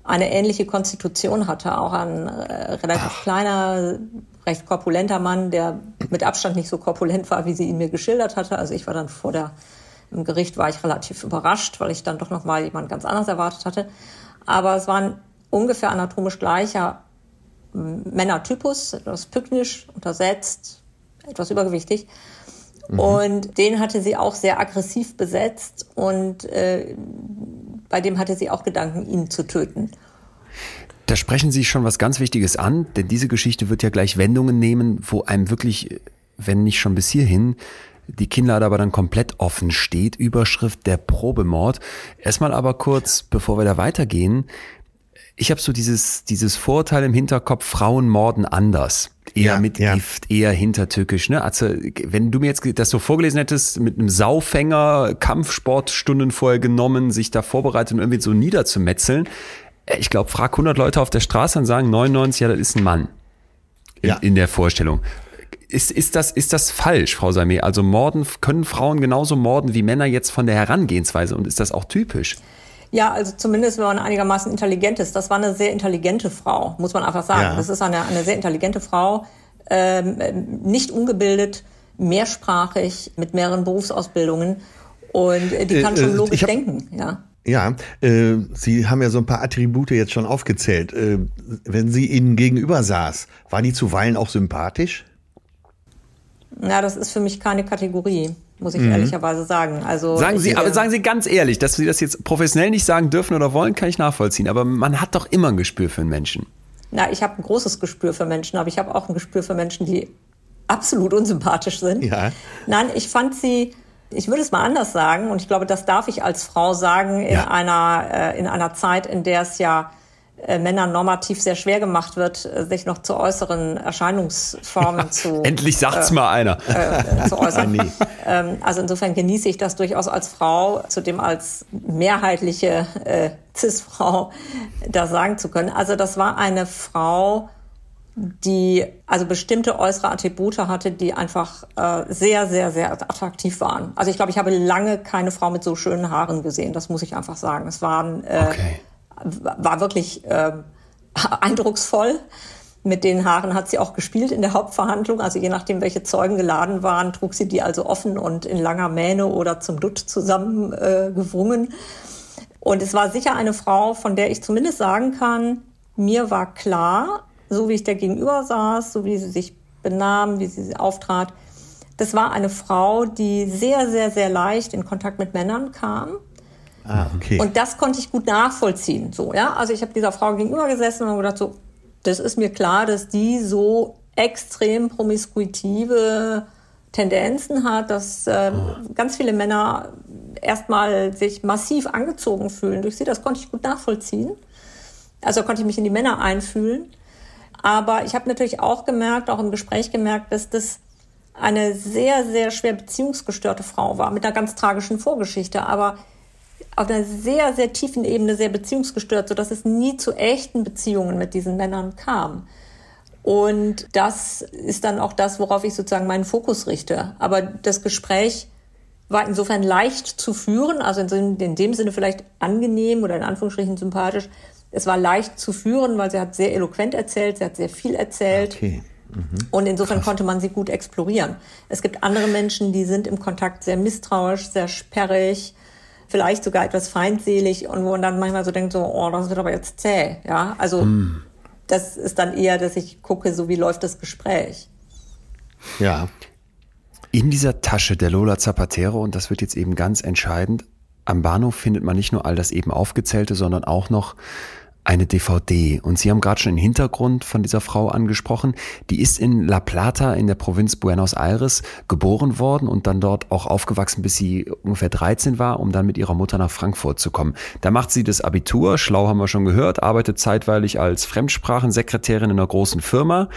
Speaker 2: eine ähnliche Konstitution hatte, auch ein äh, relativ Ach. kleiner, recht korpulenter Mann, der mit Abstand nicht so korpulent war, wie sie ihn mir geschildert hatte. Also ich war dann vor der im Gericht war ich relativ überrascht, weil ich dann doch noch mal jemand ganz anderes erwartet hatte. Aber es war ein ungefähr anatomisch gleicher Männertypus, etwas pyknisch, untersetzt, etwas übergewichtig. Mhm. Und den hatte sie auch sehr aggressiv besetzt und äh, bei dem hatte sie auch Gedanken, ihn zu töten.
Speaker 1: Da sprechen Sie schon was ganz Wichtiges an, denn diese Geschichte wird ja gleich Wendungen nehmen, wo einem wirklich, wenn nicht schon bis hierhin, die Kinnlade aber dann komplett offen steht. Überschrift der Probemord. Erstmal aber kurz, bevor wir da weitergehen, ich habe so dieses, dieses Vorteil im Hinterkopf, Frauen morden anders. eher ja, mit ja. Gift, eher hintertückisch. Ne? Also, wenn du mir jetzt das so vorgelesen hättest, mit einem Saufänger Kampfsportstunden vorher genommen, sich da vorbereitet und irgendwie so niederzumetzeln, äh, ich glaube, frag 100 Leute auf der Straße und sagen 99, ja, das ist ein Mann. In, ja. in der Vorstellung. Ist, ist, das, ist das falsch, Frau Sameh? Also morden, können Frauen genauso morden wie Männer jetzt von der Herangehensweise und ist das auch typisch?
Speaker 2: Ja, also zumindest wenn man einigermaßen intelligent ist. Das war eine sehr intelligente Frau, muss man einfach sagen. Ja. Das ist eine, eine sehr intelligente Frau, ähm, nicht ungebildet, mehrsprachig, mit mehreren Berufsausbildungen und die kann äh, schon logisch hab, denken, ja.
Speaker 3: Ja, äh, Sie haben ja so ein paar Attribute jetzt schon aufgezählt. Äh, wenn sie Ihnen gegenüber saß, war die zuweilen auch sympathisch?
Speaker 2: Na, das ist für mich keine Kategorie muss ich mhm. ehrlicherweise sagen. Also
Speaker 1: sagen Sie, aber sagen Sie ganz ehrlich, dass Sie das jetzt professionell nicht sagen dürfen oder wollen, kann ich nachvollziehen. Aber man hat doch immer ein Gespür für einen Menschen.
Speaker 2: Na, ich habe ein großes Gespür für Menschen, aber ich habe auch ein Gespür für Menschen, die absolut unsympathisch sind. Ja. Nein, ich fand sie, ich würde es mal anders sagen, und ich glaube, das darf ich als Frau sagen, in ja. einer äh, in einer Zeit, in der es ja Männern normativ sehr schwer gemacht wird, äh, sich noch zu äußeren Erscheinungsformen zu.
Speaker 1: Endlich sagt's äh, mal einer. Äh,
Speaker 2: zu äußern. ähm, also insofern genieße ich das durchaus als Frau, zudem als mehrheitliche äh, Cis-Frau, da sagen zu können. Also das war eine Frau, die also bestimmte äußere Attribute hatte, die einfach äh, sehr, sehr, sehr attraktiv waren. Also ich glaube, ich habe lange keine Frau mit so schönen Haaren gesehen. Das muss ich einfach sagen. Es waren äh, okay war wirklich äh, eindrucksvoll. Mit den Haaren hat sie auch gespielt in der Hauptverhandlung. Also je nachdem, welche Zeugen geladen waren, trug sie die also offen und in langer Mähne oder zum Dutt zusammengewrungen. Äh, und es war sicher eine Frau, von der ich zumindest sagen kann, mir war klar, so wie ich der gegenüber saß, so wie sie sich benahm, wie sie auftrat, das war eine Frau, die sehr, sehr, sehr leicht in Kontakt mit Männern kam Ah, okay. Und das konnte ich gut nachvollziehen. So, ja, also ich habe dieser Frau gegenüber gesessen und habe gedacht, so, das ist mir klar, dass die so extrem promiskuitive Tendenzen hat, dass äh, oh. ganz viele Männer erstmal sich massiv angezogen fühlen durch sie. Das konnte ich gut nachvollziehen. Also konnte ich mich in die Männer einfühlen. Aber ich habe natürlich auch gemerkt, auch im Gespräch gemerkt, dass das eine sehr, sehr schwer beziehungsgestörte Frau war mit einer ganz tragischen Vorgeschichte. Aber auf einer sehr, sehr tiefen Ebene sehr beziehungsgestört, sodass es nie zu echten Beziehungen mit diesen Männern kam. Und das ist dann auch das, worauf ich sozusagen meinen Fokus richte. Aber das Gespräch war insofern leicht zu führen, also in, dem Sinne vielleicht angenehm oder in Anführungsstrichen sympathisch. Es war leicht zu führen, weil sie hat sehr eloquent erzählt, sie hat sehr viel erzählt. Okay. Mhm. Und insofern Krass. konnte man sie gut explorieren. Es gibt andere Menschen, die sind im Kontakt sehr misstrauisch, sehr sperrig, vielleicht sogar etwas feindselig und wo man dann manchmal so denkt, so, oh, das wird aber jetzt zäh. Ja, also mm. das ist dann eher, dass ich gucke, so wie läuft das Gespräch.
Speaker 1: Ja. In dieser Tasche der Lola Zapatero, und das wird jetzt eben ganz entscheidend, am Bahnhof findet man nicht nur all das eben aufgezählte, sondern auch noch eine DVD. Und Sie haben gerade schon den Hintergrund von dieser Frau angesprochen. Die ist in La Plata in der Provinz Buenos Aires geboren worden und dann dort auch aufgewachsen, bis sie ungefähr 13 war, um dann mit ihrer Mutter nach Frankfurt zu kommen. Da macht sie das Abitur, schlau haben wir schon gehört, arbeitet zeitweilig als Fremdsprachensekretärin in einer großen Firma.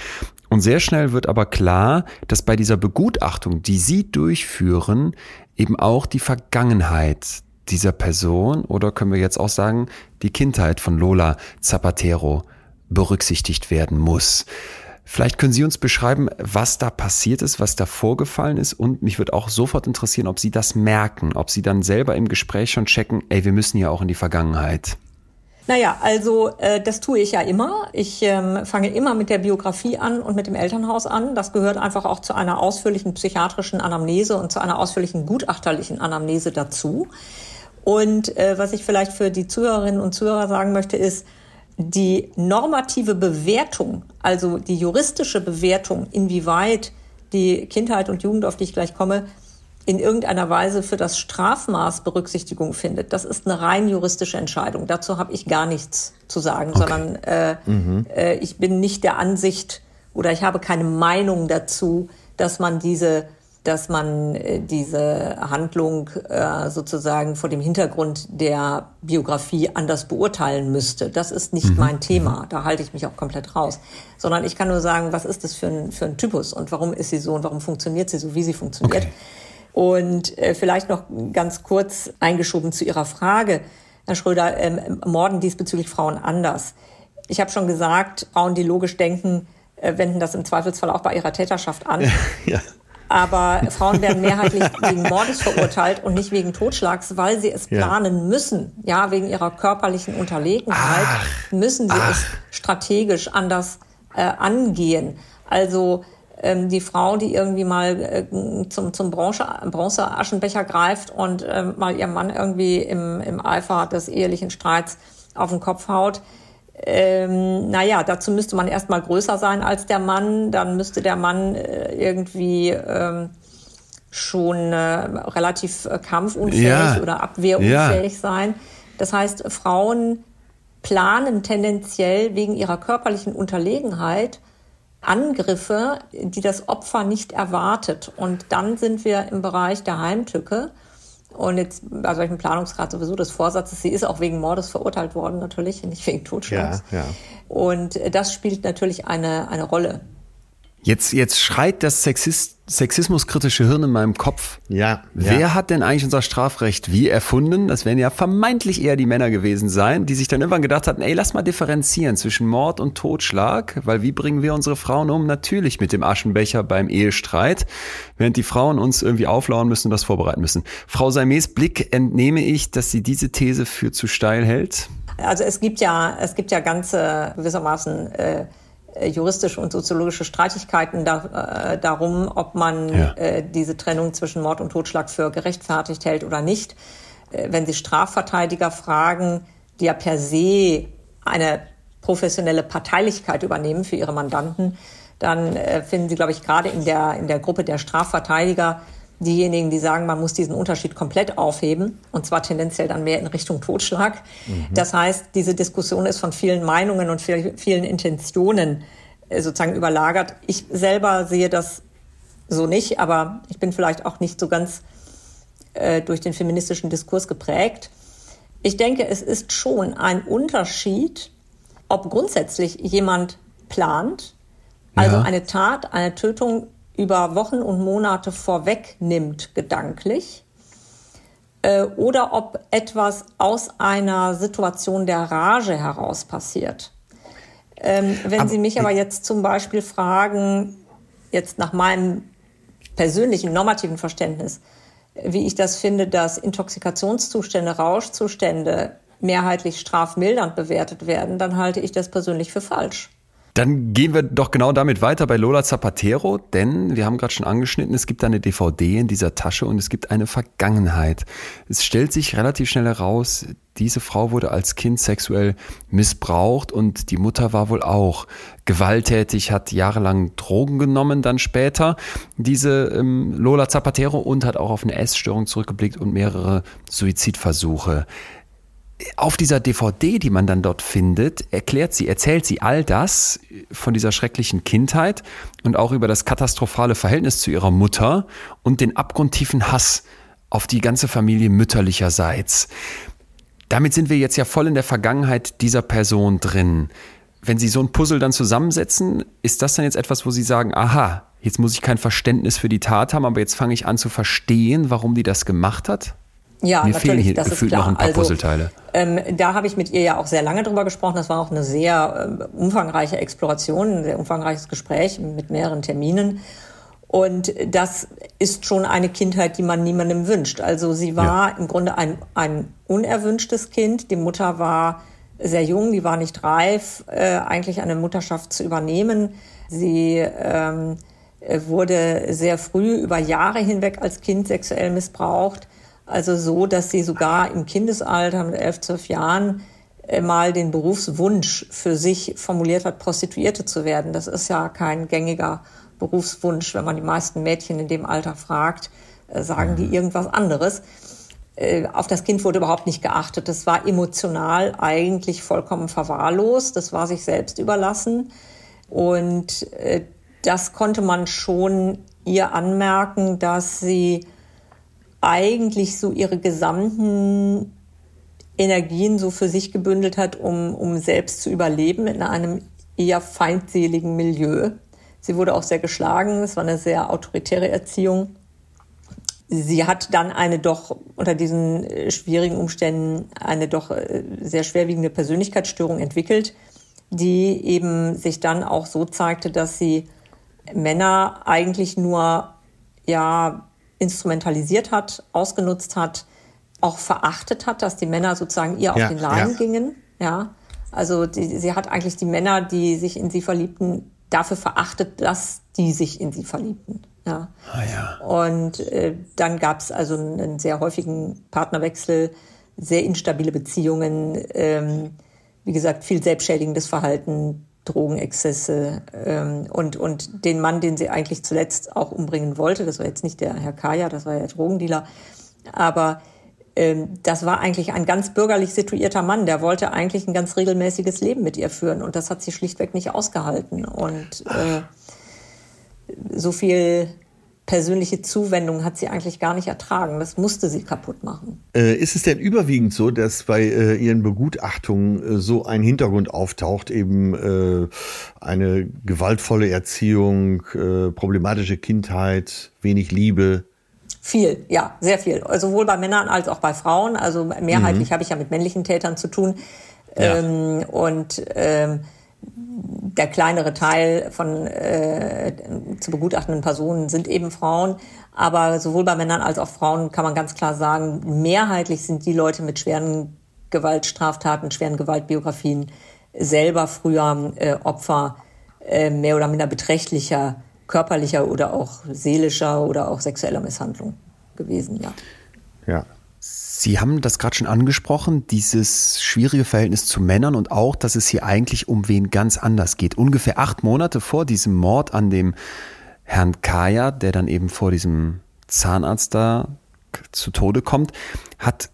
Speaker 1: Und sehr schnell wird aber klar, dass bei dieser Begutachtung, die Sie durchführen, eben auch die Vergangenheit dieser Person oder können wir jetzt auch sagen, die Kindheit von Lola Zapatero berücksichtigt werden muss. Vielleicht können Sie uns beschreiben, was da passiert ist, was da vorgefallen ist und mich würde auch sofort interessieren, ob Sie das merken, ob Sie dann selber im Gespräch schon checken, ey, wir müssen ja auch in die Vergangenheit.
Speaker 2: Naja, also äh, das tue ich ja immer. Ich ähm, fange immer mit der Biografie an und mit dem Elternhaus an. Das gehört einfach auch zu einer ausführlichen psychiatrischen Anamnese und zu einer ausführlichen gutachterlichen Anamnese dazu. Und äh, was ich vielleicht für die Zuhörerinnen und Zuhörer sagen möchte, ist, die normative Bewertung, also die juristische Bewertung, inwieweit die Kindheit und Jugend, auf die ich gleich komme, in irgendeiner Weise für das Strafmaß Berücksichtigung findet. Das ist eine rein juristische Entscheidung. Dazu habe ich gar nichts zu sagen, okay. sondern äh, mhm. äh, ich bin nicht der Ansicht oder ich habe keine Meinung dazu, dass man diese dass man äh, diese Handlung äh, sozusagen vor dem Hintergrund der Biografie anders beurteilen müsste. Das ist nicht mhm. mein Thema. Mhm. Da halte ich mich auch komplett raus. Sondern ich kann nur sagen, was ist das für ein, für ein Typus und warum ist sie so und warum funktioniert sie so, wie sie funktioniert. Okay. Und äh, vielleicht noch ganz kurz eingeschoben zu Ihrer Frage, Herr Schröder, ähm, morden diesbezüglich Frauen anders. Ich habe schon gesagt, Frauen, die logisch denken, äh, wenden das im Zweifelsfall auch bei ihrer Täterschaft an. Ja. Aber Frauen werden mehrheitlich wegen Mordes verurteilt und nicht wegen Totschlags, weil sie es planen ja. müssen. Ja, wegen ihrer körperlichen Unterlegenheit ach, müssen sie ach. es strategisch anders äh, angehen. Also ähm, die Frau, die irgendwie mal äh, zum, zum Bronze, Bronzeaschenbecher greift und ähm, mal ihrem Mann irgendwie im, im Eifer des ehelichen Streits auf den Kopf haut, ähm, naja, dazu müsste man erstmal größer sein als der Mann. Dann müsste der Mann äh, irgendwie ähm, schon äh, relativ äh, kampfunfähig ja. oder abwehrunfähig ja. sein. Das heißt, Frauen planen tendenziell wegen ihrer körperlichen Unterlegenheit Angriffe, die das Opfer nicht erwartet. Und dann sind wir im Bereich der Heimtücke. Und jetzt bei solchen Planungsgrad sowieso des Vorsatzes, sie ist auch wegen Mordes verurteilt worden, natürlich, nicht wegen Totschlags. Ja, ja. Und das spielt natürlich eine, eine Rolle.
Speaker 1: Jetzt, jetzt schreit das Sexist, sexismuskritische Hirn in meinem Kopf. Ja. Wer ja. hat denn eigentlich unser Strafrecht wie erfunden? Das werden ja vermeintlich eher die Männer gewesen sein, die sich dann irgendwann gedacht hatten, ey, lass mal differenzieren zwischen Mord und Totschlag, weil wie bringen wir unsere Frauen um? Natürlich mit dem Aschenbecher beim Ehestreit, während die Frauen uns irgendwie auflauern müssen und das vorbereiten müssen. Frau Salmes Blick entnehme ich, dass sie diese These für zu steil hält.
Speaker 2: Also es gibt ja, es gibt ja ganze gewissermaßen äh, juristische und soziologische Streitigkeiten da, äh, darum, ob man ja. äh, diese Trennung zwischen Mord und Totschlag für gerechtfertigt hält oder nicht. Äh, wenn Sie Strafverteidiger fragen, die ja per se eine professionelle Parteilichkeit übernehmen für ihre Mandanten, dann äh, finden Sie, glaube ich, gerade in der, in der Gruppe der Strafverteidiger diejenigen, die sagen, man muss diesen Unterschied komplett aufheben, und zwar tendenziell dann mehr in Richtung Totschlag. Mhm. Das heißt, diese Diskussion ist von vielen Meinungen und vielen Intentionen äh, sozusagen überlagert. Ich selber sehe das so nicht, aber ich bin vielleicht auch nicht so ganz äh, durch den feministischen Diskurs geprägt. Ich denke, es ist schon ein Unterschied, ob grundsätzlich jemand plant, also ja. eine Tat, eine Tötung über Wochen und Monate vorwegnimmt, gedanklich, äh, oder ob etwas aus einer Situation der Rage heraus passiert. Ähm, wenn aber, Sie mich aber jetzt zum Beispiel fragen, jetzt nach meinem persönlichen normativen Verständnis, wie ich das finde, dass Intoxikationszustände, Rauschzustände mehrheitlich strafmildernd bewertet werden, dann halte ich das persönlich für falsch.
Speaker 1: Dann gehen wir doch genau damit weiter bei Lola Zapatero, denn wir haben gerade schon angeschnitten, es gibt eine DVD in dieser Tasche und es gibt eine Vergangenheit. Es stellt sich relativ schnell heraus, diese Frau wurde als Kind sexuell missbraucht und die Mutter war wohl auch gewalttätig, hat jahrelang Drogen genommen dann später, diese ähm, Lola Zapatero und hat auch auf eine Essstörung zurückgeblickt und mehrere Suizidversuche auf dieser DVD, die man dann dort findet, erklärt sie, erzählt sie all das von dieser schrecklichen Kindheit und auch über das katastrophale Verhältnis zu ihrer Mutter und den abgrundtiefen Hass auf die ganze Familie mütterlicherseits. Damit sind wir jetzt ja voll in der Vergangenheit dieser Person drin. Wenn Sie so ein Puzzle dann zusammensetzen, ist das dann jetzt etwas, wo Sie sagen, aha, jetzt muss ich kein Verständnis für die Tat haben, aber jetzt fange ich an zu verstehen, warum die das gemacht hat?
Speaker 2: Ja,
Speaker 1: Mir fehlen hier
Speaker 2: das
Speaker 1: gefühlt noch ein paar also, Puzzleteile.
Speaker 2: Ähm, da habe ich mit ihr ja auch sehr lange drüber gesprochen. Das war auch eine sehr äh, umfangreiche Exploration, ein sehr umfangreiches Gespräch mit mehreren Terminen. Und das ist schon eine Kindheit, die man niemandem wünscht. Also sie war ja. im Grunde ein, ein unerwünschtes Kind. Die Mutter war sehr jung, die war nicht reif, äh, eigentlich eine Mutterschaft zu übernehmen. Sie ähm, wurde sehr früh über Jahre hinweg als Kind sexuell missbraucht. Also so, dass sie sogar im Kindesalter mit elf, zwölf Jahren äh, mal den Berufswunsch für sich formuliert hat, Prostituierte zu werden. Das ist ja kein gängiger Berufswunsch. Wenn man die meisten Mädchen in dem Alter fragt, äh, sagen die mhm. irgendwas anderes. Äh, auf das Kind wurde überhaupt nicht geachtet. Das war emotional eigentlich vollkommen verwahrlost. Das war sich selbst überlassen. Und das konnte man schon ihr anmerken, dass sie eigentlich so ihre gesamten Energien so für sich gebündelt hat, um, um selbst zu überleben in einem eher feindseligen Milieu. Sie wurde auch sehr geschlagen, es war eine sehr autoritäre Erziehung. Sie hat dann eine doch unter diesen äh, schwierigen Umständen eine doch äh, sehr schwerwiegende Persönlichkeitsstörung entwickelt, die eben sich dann auch so zeigte, dass sie Männer eigentlich nur ja instrumentalisiert hat, ausgenutzt hat, auch verachtet hat, dass die Männer sozusagen ihr auf ja, den Leim ja. gingen. Ja, also die, sie hat eigentlich die Männer, die sich in sie verliebten, dafür verachtet, dass die sich in sie verliebten. Ja. Ah, ja. Und äh, dann gab es also einen, einen, sehr häufigen Partnerwechsel, sehr instabile Beziehungen, ähm, wie gesagt, viel selbstschädigendes Verhalten, Drogenexzesse ähm, und, und den Mann, den sie eigentlich zuletzt auch umbringen wollte, das war jetzt nicht der Herr Kaya, das war der Drogendealer, aber ähm, das war eigentlich ein ganz bürgerlich situierter Mann, der wollte eigentlich ein ganz regelmäßiges Leben mit ihr führen und das hat sie schlichtweg nicht ausgehalten. Und äh, so viel persönliche Zuwendung hat sie eigentlich gar nicht ertragen. Das musste sie kaputt machen.
Speaker 3: Äh, ist es denn überwiegend so, dass bei äh, Ihren Begutachtungen äh, so ein Hintergrund auftaucht, eben äh, eine gewaltvolle Erziehung, äh, problematische Kindheit, wenig Liebe?
Speaker 2: Viel, ja, sehr viel. Sowohl bei Männern als auch bei Frauen. Also mehrheitlich mhm. habe ich ja mit männlichen Tätern zu tun. Ja. Ähm, und ähm, der kleinere Teil von äh, zu begutachtenden Personen sind eben Frauen. Aber sowohl bei Männern als auch Frauen kann man ganz klar sagen, mehrheitlich sind die Leute mit schweren Gewaltstraftaten, schweren Gewaltbiografien selber früher äh, Opfer äh, mehr oder minder beträchtlicher körperlicher oder auch seelischer oder auch sexueller Misshandlung gewesen, ja.
Speaker 1: Ja. Sie haben das gerade schon angesprochen, dieses schwierige Verhältnis zu Männern und auch, dass es hier eigentlich um wen ganz anders geht. Ungefähr acht Monate vor diesem Mord an dem Herrn Kaya, der dann eben vor diesem Zahnarzt da zu Tode kommt, hat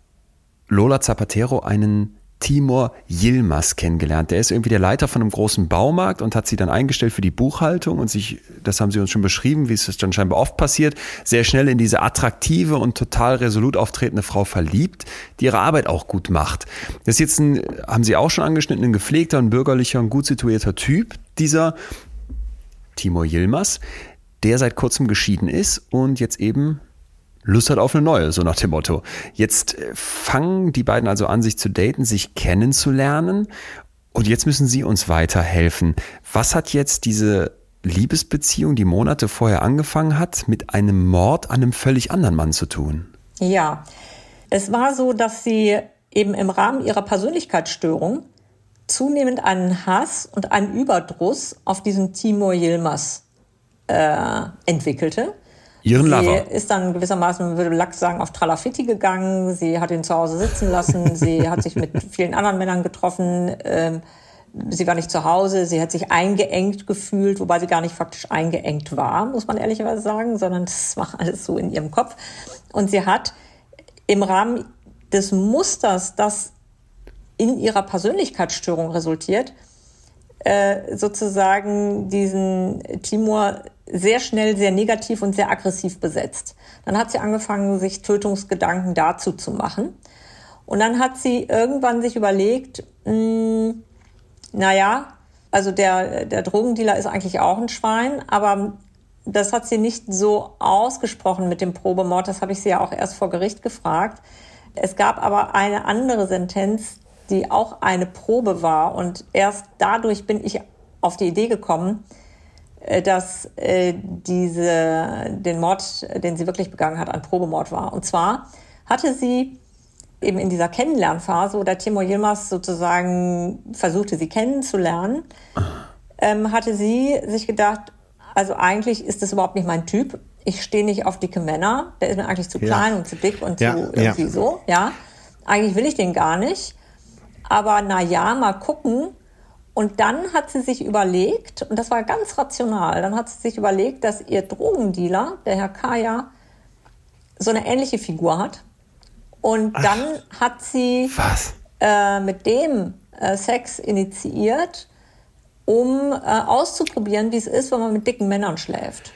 Speaker 1: Lola Zapatero einen Timur Yilmaz kennengelernt. Der ist irgendwie der Leiter von einem großen Baumarkt und hat sie dann eingestellt für die Buchhaltung und sich, das haben sie uns schon beschrieben, wie es dann scheinbar oft passiert, sehr schnell in diese attraktive und total resolut auftretende Frau verliebt, die ihre Arbeit auch gut macht. Das ist jetzt ein, haben sie auch schon angeschnitten, ein gepflegter, ein bürgerlicher, ein gut situierter Typ, dieser Timur Yilmaz, der seit kurzem geschieden ist und jetzt eben Lust hat auf eine neue, so nach dem Motto. Jetzt äh, fangen die beiden also an, sich zu daten, sich kennenzulernen. Und jetzt müssen sie uns weiterhelfen. Was hat jetzt diese Liebesbeziehung, die Monate vorher angefangen hat, mit einem Mord an einem völlig anderen Mann zu tun?
Speaker 2: Ja, es war so, dass sie eben im Rahmen ihrer Persönlichkeitsstörung zunehmend einen Hass und einen Überdruss auf diesen Timur Yilmaz äh, entwickelte.
Speaker 1: Ihren Lover.
Speaker 2: Sie ist dann gewissermaßen, würde Lachs sagen, auf Tralafitti gegangen. Sie hat ihn zu Hause sitzen lassen. sie hat sich mit vielen anderen Männern getroffen. Ähm, sie war nicht zu Hause. Sie hat sich eingeengt gefühlt, wobei sie gar nicht faktisch eingeengt war, muss man ehrlicherweise sagen, sondern das war alles so in ihrem Kopf. Und sie hat im Rahmen des Musters, das in ihrer Persönlichkeitsstörung resultiert, äh, sozusagen diesen Timur sehr schnell sehr negativ und sehr aggressiv besetzt. Dann hat sie angefangen, sich Tötungsgedanken dazu zu machen. Und dann hat sie irgendwann sich überlegt, mh, hm, naja, also der, der Drogendealer ist eigentlich auch ein Schwein, aber das hat sie nicht so ausgesprochen mit dem Probemord. Das habe ich sie ja auch erst vor Gericht gefragt. Es gab aber eine andere Sentenz, die auch eine Probe war. Und erst dadurch bin ich auf die Idee gekommen, dass äh, diese, den Mord, den sie wirklich begangen hat, ein Probemord war. Und zwar hatte sie eben in dieser Kennenlernphase, wo der Timur Yilmaz sozusagen versuchte, sie kennenzulernen, ähm, hatte sie sich gedacht, also eigentlich ist das überhaupt nicht mein Typ. Ich stehe nicht auf dicke Männer. Der ist mir eigentlich zu klein ja. und zu dick und ja. zu irgendwie ja. so. Ja, eigentlich will ich den gar nicht. Aber na ja, mal gucken. Und dann hat sie sich überlegt, und das war ganz rational, dann hat sie sich überlegt, dass ihr Drogendealer, der Herr Kaya, so eine ähnliche Figur hat. Und Ach, dann hat sie äh, mit dem äh, Sex initiiert, um äh, auszuprobieren, wie es ist, wenn man mit dicken Männern schläft.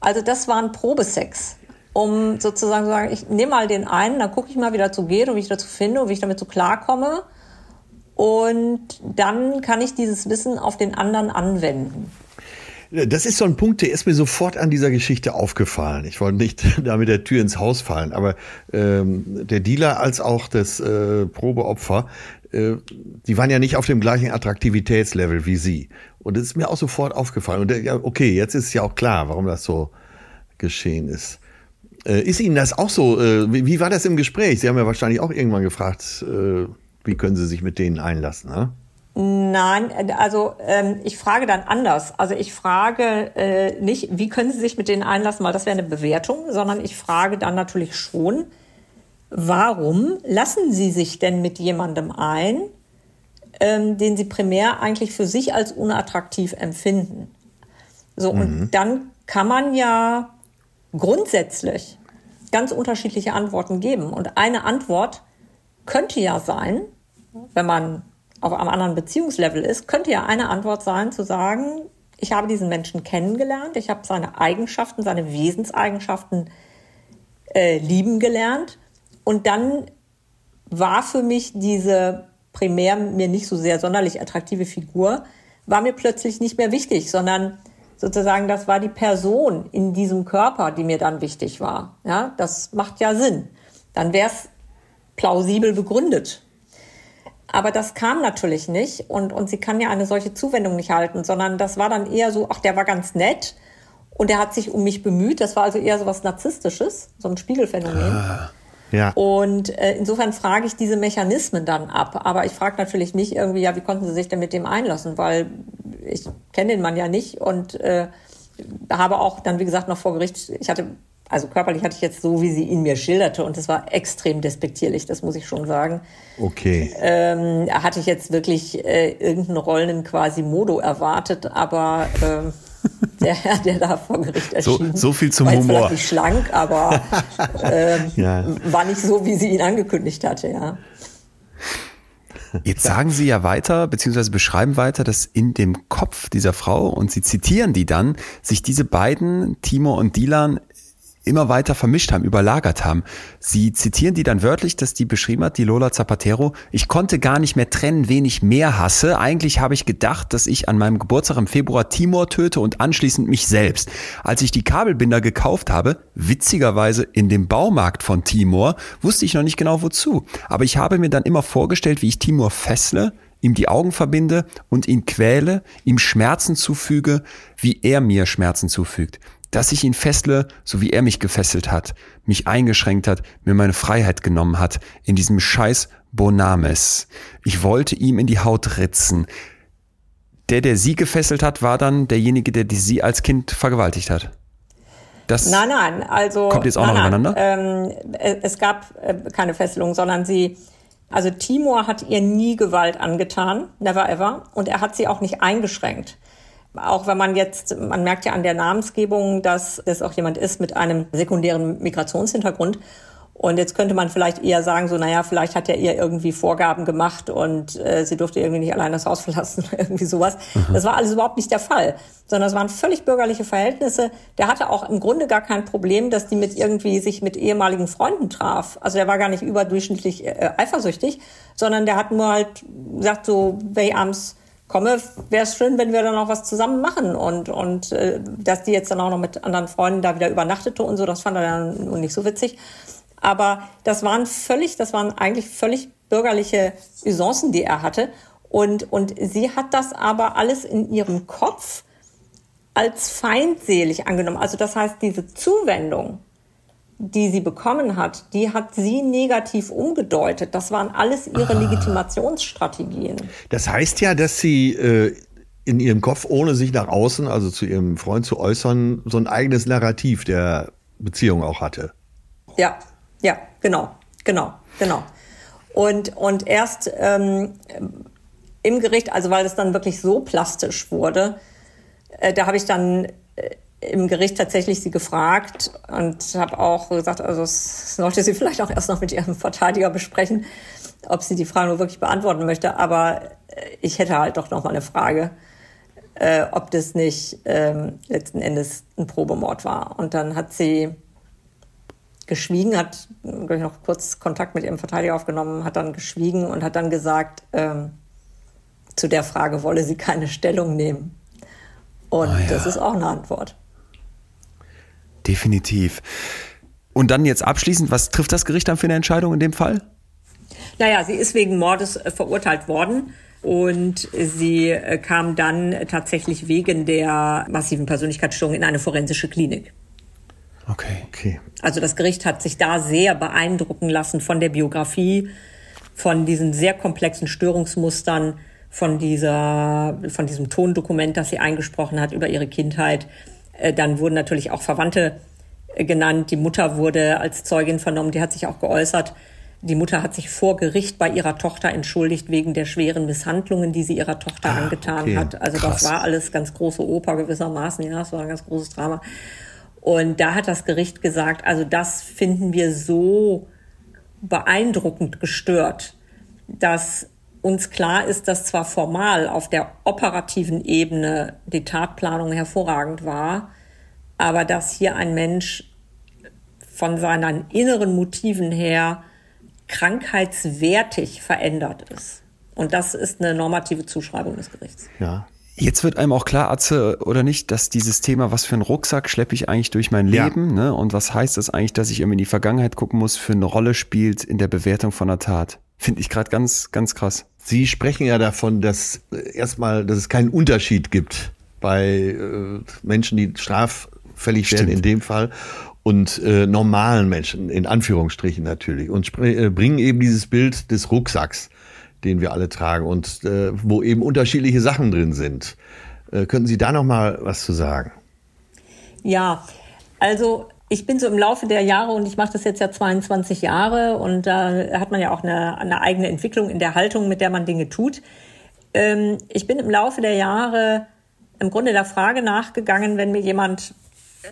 Speaker 2: Also das war ein Probesex, um sozusagen zu sagen, ich nehme mal den einen, dann gucke ich mal, wie dazu geht und wie ich dazu finde und wie ich damit so klarkomme. Und dann kann ich dieses Wissen auf den anderen anwenden.
Speaker 3: Das ist so ein Punkt, der ist mir sofort an dieser Geschichte aufgefallen. Ich wollte nicht da mit der Tür ins Haus fallen, aber ähm, der Dealer als auch das äh, Probeopfer, äh, die waren ja nicht auf dem gleichen Attraktivitätslevel wie Sie. Und das ist mir auch sofort aufgefallen. Und ja, okay, jetzt ist ja auch klar, warum das so geschehen ist. Äh, ist Ihnen das auch so? Äh, wie, wie, war das im Gespräch? Sie haben ja wahrscheinlich auch irgendwann gefragt, äh, wie können Sie sich mit denen einlassen? Ne?
Speaker 2: Nein, also ähm, ich frage dann anders. Also ich frage äh, nicht, wie können Sie sich mit denen einlassen, weil das wäre eine Bewertung, sondern ich frage dann natürlich schon, warum lassen Sie sich denn mit jemandem ein, ähm, den Sie primär eigentlich für sich als unattraktiv empfinden? So, mhm. und dann kann man ja grundsätzlich ganz unterschiedliche Antworten geben. Und eine Antwort könnte ja sein, wenn man auf einem anderen Beziehungslevel ist, könnte ja eine Antwort sein, zu sagen, ich habe diesen Menschen kennengelernt, ich habe seine Eigenschaften, seine Wesenseigenschaften äh, lieben gelernt. Und dann war für mich diese primär mir nicht so sehr sonderlich attraktive Figur, war mir plötzlich nicht mehr wichtig, sondern sozusagen das war die Person in diesem Körper, die mir dann wichtig war. Ja, das macht ja Sinn. Dann wäre es plausibel begründet. Aber das kam natürlich nicht und, und sie kann ja eine solche Zuwendung nicht halten, sondern das war dann eher so, ach, der war ganz nett und der hat sich um mich bemüht. Das war also eher so was Narzisstisches, so ein Spiegelphänomen. Ah, ja. Und äh, insofern frage ich diese Mechanismen dann ab. Aber ich frage natürlich nicht irgendwie, ja, wie konnten sie sich denn mit dem einlassen? Weil ich kenne den Mann ja nicht und äh, habe auch dann, wie gesagt, noch vor Gericht, ich hatte also körperlich hatte ich jetzt so, wie sie ihn mir schilderte, und das war extrem despektierlich, das muss ich schon sagen.
Speaker 3: Okay.
Speaker 2: Ähm, hatte ich jetzt wirklich äh, irgendeinen rollenden Quasimodo erwartet, aber ähm, der Herr, der da vor Gericht erschien,
Speaker 1: so, so viel zum war Humor.
Speaker 2: Nicht schlank, aber ähm, ja. war nicht so, wie sie ihn angekündigt hatte, ja.
Speaker 1: Jetzt sagen Sie ja weiter, beziehungsweise beschreiben weiter, dass in dem Kopf dieser Frau, und Sie zitieren die dann, sich diese beiden, Timo und Dilan, immer weiter vermischt haben, überlagert haben. Sie zitieren die dann wörtlich, dass die beschrieben hat, die Lola Zapatero, ich konnte gar nicht mehr trennen, wen ich mehr hasse. Eigentlich habe ich gedacht, dass ich an meinem Geburtstag im Februar Timor töte und anschließend mich selbst. Als ich die Kabelbinder gekauft habe, witzigerweise in dem Baumarkt von Timor, wusste ich noch nicht genau wozu. Aber ich habe mir dann immer vorgestellt, wie ich Timor fessle, ihm die Augen verbinde und ihn quäle, ihm Schmerzen zufüge, wie er mir Schmerzen zufügt dass ich ihn fessle, so wie er mich gefesselt hat, mich eingeschränkt hat, mir meine Freiheit genommen hat, in diesem scheiß Bonames. Ich wollte ihm in die Haut ritzen. Der, der sie gefesselt hat, war dann derjenige, der die sie als Kind vergewaltigt hat.
Speaker 2: Das nein, nein, also
Speaker 1: kommt jetzt auch
Speaker 2: nein,
Speaker 1: noch übereinander.
Speaker 2: Ähm, es gab äh, keine Fesselung, sondern sie, also Timur hat ihr nie Gewalt angetan, never ever, und er hat sie auch nicht eingeschränkt. Auch wenn man jetzt, man merkt ja an der Namensgebung, dass es auch jemand ist mit einem sekundären Migrationshintergrund. Und jetzt könnte man vielleicht eher sagen, so, naja, vielleicht hat er ihr irgendwie Vorgaben gemacht und äh, sie durfte irgendwie nicht allein das Haus verlassen, irgendwie sowas. Mhm. Das war alles überhaupt nicht der Fall, sondern es waren völlig bürgerliche Verhältnisse. Der hatte auch im Grunde gar kein Problem, dass die mit irgendwie sich mit ehemaligen Freunden traf. Also er war gar nicht überdurchschnittlich äh, eifersüchtig, sondern der hat nur halt gesagt, so, ich abends komme, wäre es schön, wenn wir dann auch was zusammen machen. Und, und äh, dass die jetzt dann auch noch mit anderen Freunden da wieder übernachtete und so, das fand er dann nicht so witzig. Aber das waren völlig, das waren eigentlich völlig bürgerliche Usancen, die er hatte. Und, und sie hat das aber alles in ihrem Kopf als feindselig angenommen. Also das heißt, diese Zuwendung, die sie bekommen hat, die hat sie negativ umgedeutet. Das waren alles ihre ah. Legitimationsstrategien.
Speaker 3: Das heißt ja, dass sie äh, in ihrem Kopf, ohne sich nach außen, also zu ihrem Freund zu äußern, so ein eigenes Narrativ der Beziehung auch hatte.
Speaker 2: Ja, ja, genau, genau, genau. Und, und erst ähm, im Gericht, also weil es dann wirklich so plastisch wurde, äh, da habe ich dann äh, im Gericht tatsächlich sie gefragt und habe auch gesagt, also es sollte sie vielleicht auch erst noch mit ihrem Verteidiger besprechen, ob sie die Frage nur wirklich beantworten möchte. Aber äh, ich hätte halt doch noch mal eine Frage. äh, ob das nicht ähm, letzten Endes ein Probemord war. Und dann hat sie geschwiegen, hat noch kurz Kontakt mit ihrem Verteidiger aufgenommen, hat dann geschwiegen und hat dann gesagt, ähm, zu der Frage wolle sie keine Stellung nehmen. Und oh ja. das ist auch eine Antwort.
Speaker 1: Definitiv. Und dann jetzt abschließend, was trifft das Gericht dann für eine Entscheidung in dem Fall?
Speaker 2: Naja, sie ist wegen Mordes äh, verurteilt worden. Und sie äh, kam dann tatsächlich wegen der massiven Persönlichkeitsstörung in eine forensische Klinik.
Speaker 1: Okay. okay.
Speaker 2: Also das Gericht hat sich da sehr beeindrucken lassen von der Biografie, von diesen sehr komplexen Störungsmustern, von dieser, von diesem Tondokument, das sie eingesprochen hat über ihre Kindheit. Äh, dann wurden natürlich auch Verwandte äh, genannt. Die Mutter wurde als Zeugin vernommen. Die hat sich auch geäußert. Die Mutter hat sich vor Gericht bei ihrer Tochter entschuldigt wegen der schweren Misshandlungen, die sie ihrer Tochter ah, angetan okay. hat. Also Krass. das war alles ganz große Oper gewissermaßen. Ja, das war ein ganz großes Drama. Und da hat das Gericht gesagt, also das finden wir so beeindruckend gestört, dass uns klar ist, dass zwar formal auf der operativen Ebene die Tatplanung hervorragend war, aber dass hier ein Mensch von seinen inneren Motiven her krankheitswertig verändert ist. Und das ist eine normative Zuschreibung des Gerichts.
Speaker 1: Ja. Jetzt wird einem auch klar, Atze, oder nicht, dass dieses Thema, was für einen Rucksack schleppe ich eigentlich durch mein Leben, ja. ne? Und was heißt das eigentlich, dass ich immer in die Vergangenheit gucken muss, für eine Rolle spielt in der Bewertung von einer Tat. Finde ich gerade ganz, ganz krass.
Speaker 3: Sie sprechen ja davon, dass äh, erstmal, dass es keinen Unterschied gibt bei äh, Menschen, die straffällig Stimmt. werden in dem Fall und äh, normalen Menschen, in Anführungsstrichen natürlich, und äh, bringen eben dieses Bild des Rucksacks, den wir alle tragen und äh, wo eben unterschiedliche Sachen drin sind. Äh, könnten Sie da noch mal was zu sagen?
Speaker 2: Ja, also ich bin so im Laufe der Jahre und ich mache das jetzt ja 22 Jahre und da hat man ja auch eine, eine eigene Entwicklung in der Haltung, mit der man Dinge tut. Ähm, ich bin im Laufe der Jahre im Grunde der Frage nachgegangen, wenn mir jemand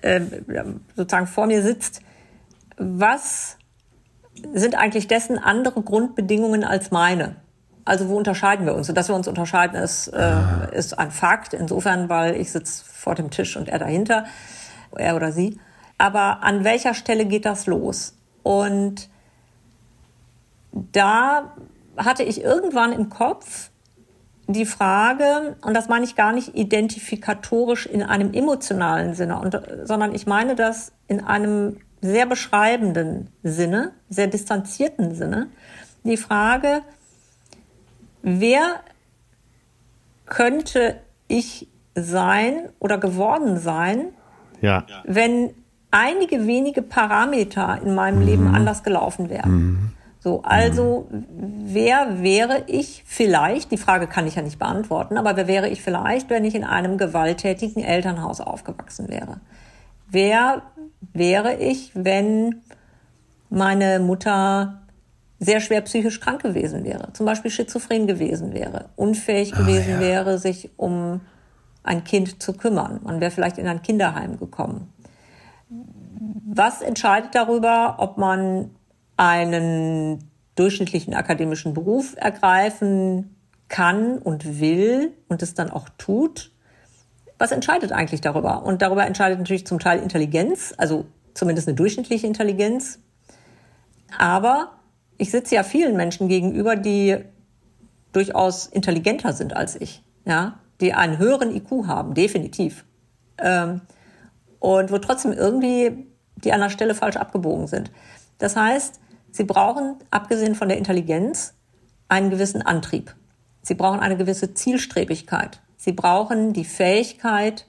Speaker 2: äh, sozusagen vor mir sitzt, was sind eigentlich dessen andere Grundbedingungen als meine? Also wo unterscheiden wir uns? Und dass wir uns unterscheiden, ist, äh, ah. ist ein Fakt. Insofern, weil ich sitze vor dem Tisch und er dahinter, er oder sie. Aber an welcher Stelle geht das los? Und da hatte ich irgendwann im Kopf die Frage, und das meine ich gar nicht identifikatorisch in einem emotionalen Sinne, und, sondern ich meine das in einem sehr beschreibenden Sinne, sehr distanzierten Sinne, die Frage, wer könnte ich sein oder geworden sein, ja. wenn einige wenige Parameter in meinem mhm. Leben anders gelaufen wären. Mhm. So, also wer wäre ich vielleicht, die Frage kann ich ja nicht beantworten, aber wer wäre ich vielleicht, wenn ich in einem gewalttätigen Elternhaus aufgewachsen wäre? Wer wäre ich, wenn meine Mutter sehr schwer psychisch krank gewesen wäre, zum Beispiel schizophren gewesen wäre, unfähig ah, gewesen ja. wäre, sich um ein Kind zu kümmern. Man wäre vielleicht in ein Kinderheim gekommen. Was entscheidet darüber, ob man einen durchschnittlichen akademischen Beruf ergreifen kann und will und es dann auch tut? Was entscheidet eigentlich darüber? Und darüber entscheidet natürlich zum Teil Intelligenz, also zumindest eine durchschnittliche Intelligenz. Aber ich sitze ja vielen Menschen gegenüber, die durchaus intelligenter sind als ich, ja, die einen höheren IQ haben, definitiv. Ähm, und wo trotzdem irgendwie die an der Stelle falsch abgebogen sind. Das heißt, sie brauchen, abgesehen von der Intelligenz, einen gewissen Antrieb. Sie brauchen eine gewisse Zielstrebigkeit. Sie brauchen die Fähigkeit,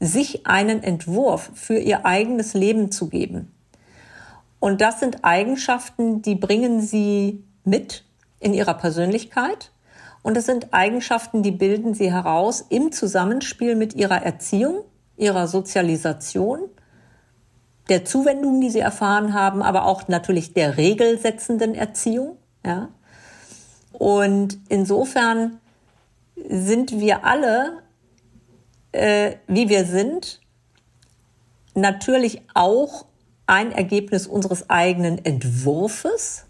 Speaker 2: sich einen Entwurf für ihr eigenes Leben zu geben. Und das sind Eigenschaften, die bringen sie mit in ihrer Persönlichkeit. Und es sind Eigenschaften, die bilden sie heraus im Zusammenspiel mit ihrer Erziehung, ihrer Sozialisation der Zuwendung, die sie erfahren haben, aber auch natürlich der regelsetzenden Erziehung. Ja. Und insofern sind wir alle, äh, wie wir sind, natürlich auch ein Ergebnis unseres eigenen Entwurfes.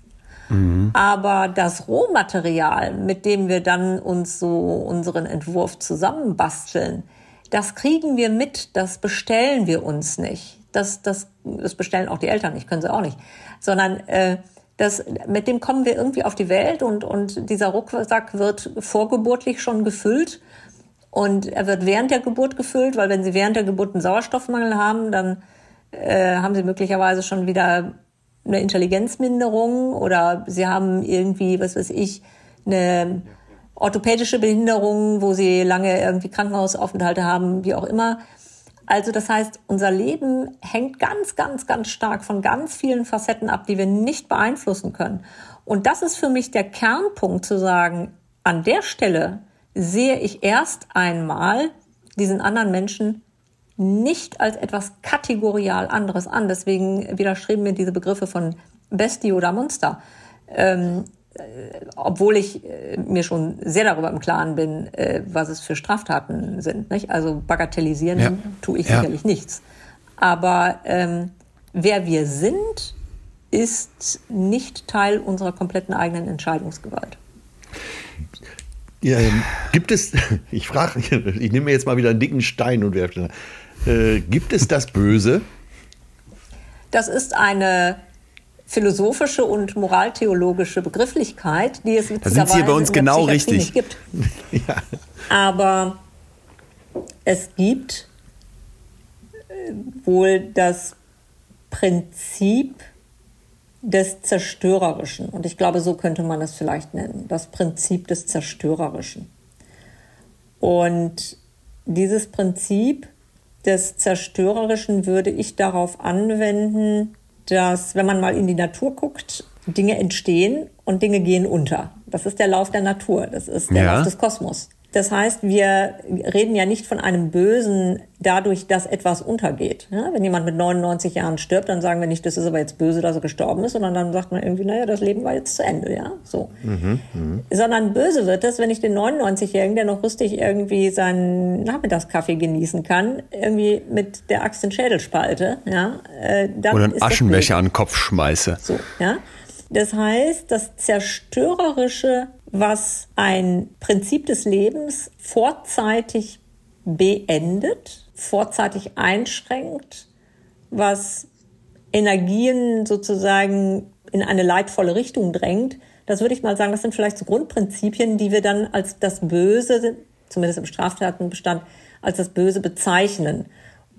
Speaker 2: Mhm. Aber das Rohmaterial, mit dem wir dann uns so unseren Entwurf zusammenbasteln, das kriegen wir mit, das bestellen wir uns nicht. Das, das, das bestellen auch die Eltern nicht, können sie auch nicht. Sondern äh, das, mit dem kommen wir irgendwie auf die Welt und, und dieser Rucksack wird vorgeburtlich schon gefüllt. Und er wird während der Geburt gefüllt, weil wenn Sie während der Geburt einen Sauerstoffmangel haben, dann äh, haben Sie möglicherweise schon wieder eine Intelligenzminderung oder Sie haben irgendwie, was weiß ich, eine orthopädische Behinderung, wo Sie lange irgendwie Krankenhausaufenthalte haben, wie auch immer. Also das heißt, unser Leben hängt ganz, ganz, ganz stark von ganz vielen Facetten ab, die wir nicht beeinflussen können. Und das ist für mich der Kernpunkt zu sagen, an der Stelle sehe ich erst einmal diesen anderen Menschen nicht als etwas kategorial anderes an. Deswegen widerstreben mir diese Begriffe von Bestie oder Monster. Ähm, äh, obwohl ich äh, mir schon sehr darüber im Klaren bin, äh, was es für Straftaten sind. Nicht? Also bagatellisieren ja. tue ich ja. sicherlich nichts. Aber ähm, wer wir sind, ist nicht Teil unserer kompletten eigenen Entscheidungsgewalt.
Speaker 3: Ja, ähm, gibt es, ich frage, ich nehme mir jetzt mal wieder einen dicken Stein und werfe, äh, gibt es das Böse?
Speaker 2: Das ist eine philosophische und moraltheologische Begrifflichkeit, die es
Speaker 1: da sind Sie bei uns genau richtig.
Speaker 2: nicht gibt. ja. Aber es gibt äh, wohl das Prinzip des Zerstörerischen. Und ich glaube, so könnte man es vielleicht nennen. Das Prinzip des Zerstörerischen. Und dieses Prinzip des Zerstörerischen würde ich darauf anwenden, dass wenn man mal in die Natur guckt, Dinge entstehen und Dinge gehen unter. Das ist der Lauf der Natur, das ist der ja. Lauf des Kosmos. Das heißt, wir reden ja nicht von einem Bösen dadurch, dass etwas untergeht. Ja, wenn jemand mit 99 Jahren stirbt, dann sagen wir nicht, das ist aber jetzt böse, dass er gestorben ist, sondern dann sagt man irgendwie, naja, das Leben war jetzt zu Ende, ja, so. Mhm, mh. Sondern böse wird es, wenn ich den 99-Jährigen, der noch rüstig irgendwie seinen Nachmittagskaffee genießen kann, irgendwie mit der Axt den Schädel spalte, ja,
Speaker 1: äh, dann Oder einen Aschenbecher an den Kopf schmeiße.
Speaker 2: So, ja. Das heißt, das Zerstörerische, was ein Prinzip des Lebens vorzeitig beendet, vorzeitig einschränkt, was Energien sozusagen in eine leidvolle Richtung drängt, das würde ich mal sagen, das sind vielleicht so Grundprinzipien, die wir dann als das Böse, zumindest im Straftatenbestand, als das Böse bezeichnen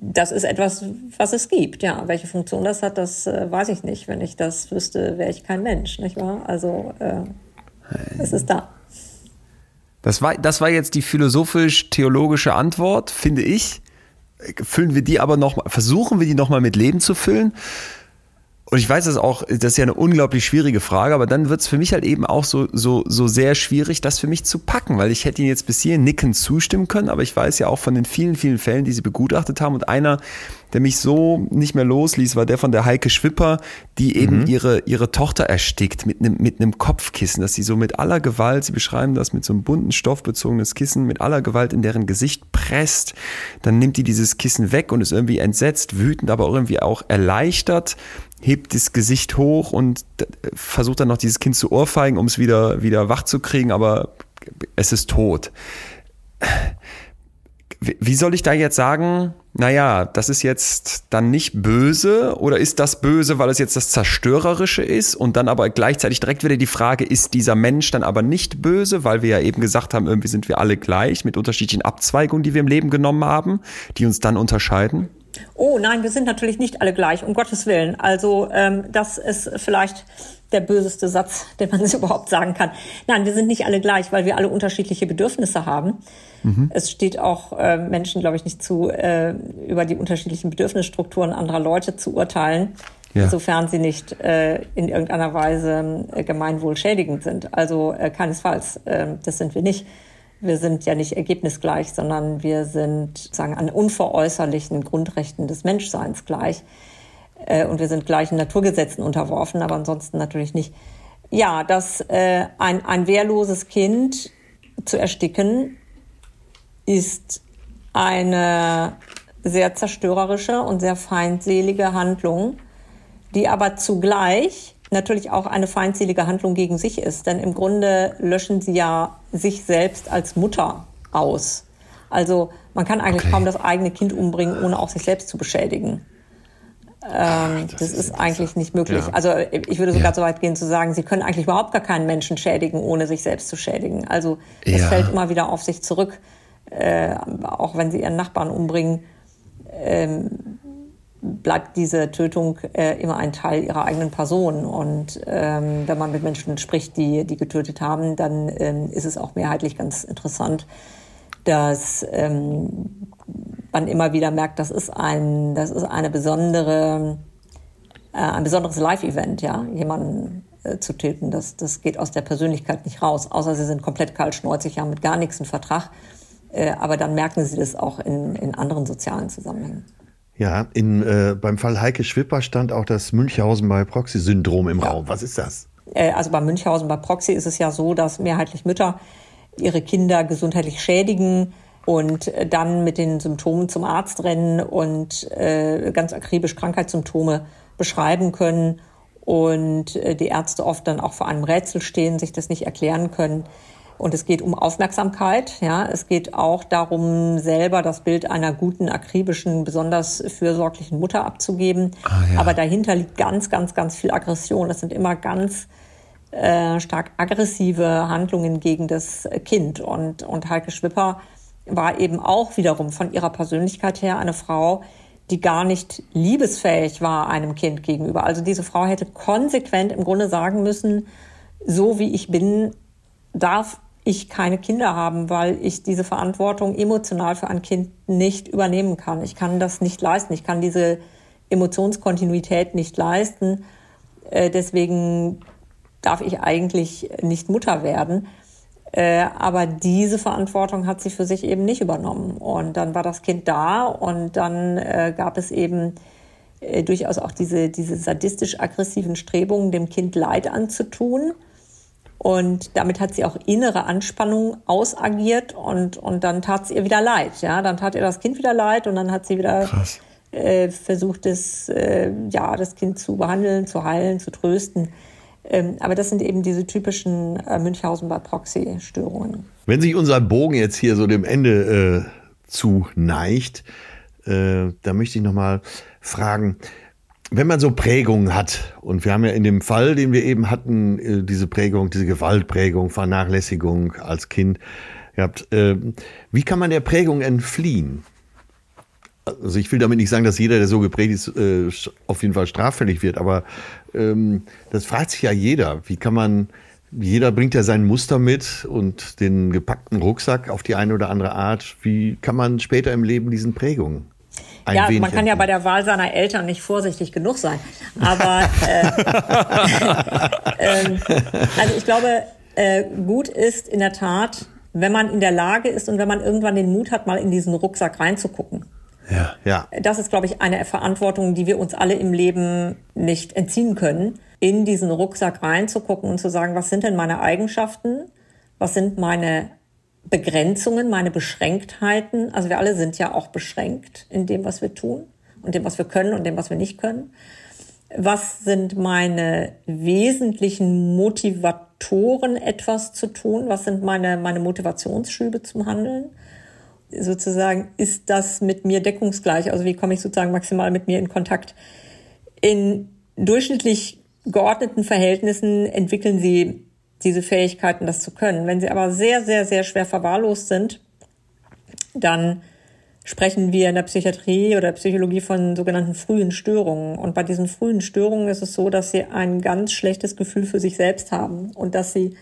Speaker 2: das ist etwas, was es gibt. Ja, welche Funktion das hat, das äh, weiß ich nicht. Wenn ich das wüsste, wäre ich kein Mensch, nicht wahr? Also äh, es ist da.
Speaker 1: Das war, das war jetzt die philosophisch-theologische Antwort, finde ich. Füllen wir die aber noch, versuchen wir die nochmal mit Leben zu füllen. Und ich weiß das auch, das ist ja eine unglaublich schwierige Frage, aber dann wird es für mich halt eben auch so, so, so sehr schwierig, das für mich zu packen, weil ich hätte Ihnen jetzt bis hierhin nickend zustimmen können, aber ich weiß ja auch von den vielen, vielen Fällen, die Sie begutachtet haben und einer, der mich so nicht mehr losließ, war der von der Heike Schwipper, die eben mhm. ihre, ihre Tochter erstickt mit einem, mit einem Kopfkissen, dass sie so mit aller Gewalt, sie beschreiben das mit so einem bunten stoffbezogenes Kissen, mit aller Gewalt in deren Gesicht presst. Dann nimmt die dieses Kissen weg und ist irgendwie entsetzt, wütend, aber auch irgendwie auch erleichtert hebt das Gesicht hoch und versucht dann noch dieses Kind zu ohrfeigen, um es wieder, wieder wach zu kriegen, aber es ist tot wie soll ich da jetzt sagen, naja, das ist jetzt dann nicht böse oder ist das böse, weil es jetzt das Zerstörerische ist und dann aber gleichzeitig direkt wieder die Frage, ist dieser Mensch dann aber nicht böse, weil wir ja eben gesagt haben, irgendwie sind wir alle gleich mit unterschiedlichen Abzweigungen, die wir im Leben genommen haben, die uns dann unterscheiden?
Speaker 2: Oh nein, wir sind natürlich nicht alle gleich, um Gottes Willen. Also ähm, das ist vielleicht der böseste Satz, den man überhaupt sagen kann. Nein, wir sind nicht alle gleich, weil wir alle unterschiedliche Bedürfnisse haben. Mhm. Es steht auch äh, Menschen, glaube ich, nicht zu, äh, über die unterschiedlichen Bedürfnisstrukturen anderer Leute zu urteilen, ja. sofern sie nicht äh, in irgendeiner Weise äh, gemeinwohlschädigend sind. Also äh, keinesfalls, äh, das sind wir nicht. Wir sind ja nicht ergebnisgleich, sondern wir sind sagen an unveräußerlichen Grundrechten des Menschseins gleich. Äh, und wir sind gleichen Naturgesetzen unterworfen, aber ansonsten natürlich nicht. Ja, dass äh, ein, ein wehrloses Kind zu ersticken, ist eine sehr zerstörerische und sehr feindselige Handlung, die aber zugleich natürlich auch eine feindselige Handlung gegen sich ist. Denn im Grunde löschen sie ja sich selbst als Mutter aus. Also man kann eigentlich okay. kaum das eigene Kind umbringen, ohne auch sich selbst zu beschädigen. Ähm, das, das, ist, ist eigentlich nicht möglich. Ja. Also ich würde sogar ja. so weit gehen zu sagen, sie können eigentlich überhaupt gar keinen Menschen schädigen, ohne sich selbst zu schädigen. Also es ja. fällt immer wieder auf sich zurück, äh, auch wenn sie ihren Nachbarn umbringen. Ähm, bleibt diese Tötung äh, immer ein Teil ihrer eigenen Person. Und ähm, wenn man mit Menschen spricht, die, die getötet haben, dann ähm, ist es auch mehrheitlich ganz interessant, dass ähm, man immer wieder merkt, das ist ein, das ist eine besondere, äh, ein besonderes Live-Event, ja, jemanden äh, zu töten. Das, das geht aus der Persönlichkeit nicht raus, außer sie sind komplett kaltschnäuzig, haben mit gar nichts einen Vertrag. Äh, aber dann merken sie das auch in, in anderen sozialen Zusammenhängen.
Speaker 3: Ja, in, äh, beim Fall Heike Schwipper stand auch das Münchhausen bei Proxy-Syndrom im ja. Raum. Was ist das?
Speaker 2: Äh, also bei Münchhausen bei Proxy ist es ja so, dass mehrheitlich Mütter ihre Kinder gesundheitlich schädigen und dann mit den Symptomen zum Arzt rennen und äh, ganz akribisch Krankheitssymptome beschreiben können und äh, die Ärzte oft dann auch vor einem Rätsel stehen, sich das nicht erklären können. Und es geht um Aufmerksamkeit. Ja, es geht auch darum, selber das Bild einer guten, akribischen, besonders fürsorglichen Mutter abzugeben. Ah, ja. Aber dahinter liegt ganz, ganz, ganz viel Aggression. Das sind immer ganz äh, stark aggressive Handlungen gegen das Kind. Und, und Heike Schwipper war eben auch wiederum von ihrer Persönlichkeit her eine Frau, die gar nicht liebesfähig war einem Kind gegenüber. Also diese Frau hätte konsequent im Grunde sagen müssen, so wie ich bin, darf ich keine Kinder haben, weil ich diese Verantwortung emotional für ein Kind nicht übernehmen kann. Ich kann das nicht leisten. Ich kann diese Emotionskontinuität nicht leisten. Äh, deswegen darf ich eigentlich nicht Mutter werden. Äh, aber diese Verantwortung hat sie für sich eben nicht übernommen. Und dann war das Kind da und dann äh, gab es eben durchaus auch diese, diese sadistisch-aggressiven Strebungen, dem Kind Leid anzutun. Und damit hat sie auch innere Anspannung ausagiert und, und dann tat es ihr wieder leid. Ja, dann tat ihr das Kind wieder leid und dann hat sie wieder äh, versucht, das, äh, ja, das Kind zu behandeln, zu heilen, zu trösten. Ähm, aber das sind eben diese typischen äh, Münchhausen bei Proxy-Störungen.
Speaker 3: Wenn sich unser Bogen jetzt hier so dem Ende äh, zu neigt, äh, da möchte ich nochmal fragen, wenn man so Prägungen hat, und wir haben ja in dem Fall, den wir eben hatten, äh, diese Prägung, diese Gewaltprägung, Vernachlässigung als Kind gehabt, äh, wie kann man der Prägung entfliehen? Also ich will damit nicht sagen, dass jeder, der so geprägt ist, äh, auf jeden Fall straffällig wird, aber ähm, das fragt sich ja jeder. Wie kann man, jeder bringt ja sein Muster mit und den gepackten Rucksack auf die eine oder andere Art. Wie kann man später im Leben diesen Prägungen
Speaker 2: ein ja, man kann ja bei der Wahl seiner Eltern nicht vorsichtig genug sein. Aber äh, äh, also ich glaube, äh, gut ist in der Tat, wenn man in der Lage ist und wenn man irgendwann den Mut hat, mal in diesen Rucksack reinzugucken.
Speaker 3: Ja, ja.
Speaker 2: Das ist, glaube ich, eine Verantwortung, die wir uns alle im Leben nicht entziehen können, in diesen Rucksack reinzugucken und zu sagen, was sind denn meine Eigenschaften? Was sind meine Begrenzungen, meine Beschränktheiten. Also wir alle sind ja auch beschränkt in dem, was wir tun und dem, was wir können und dem, was wir nicht können. Was sind meine wesentlichen Motivatoren, etwas zu tun? Was sind meine, meine Motivationsschübe zum Handeln? Sozusagen, ist das mit mir deckungsgleich? Also wie komme ich sozusagen maximal mit mir in Kontakt? In durchschnittlich geordneten Verhältnissen entwickeln sie diese Fähigkeiten, das zu können. Wenn sie aber sehr, sehr, sehr schwer verwahrlost sind, dann sprechen wir in der Psychiatrie oder Psychologie von sogenannten frühen Störungen. Und bei diesen frühen Störungen ist es so, dass sie ein ganz schlechtes Gefühl für sich selbst haben und dass sie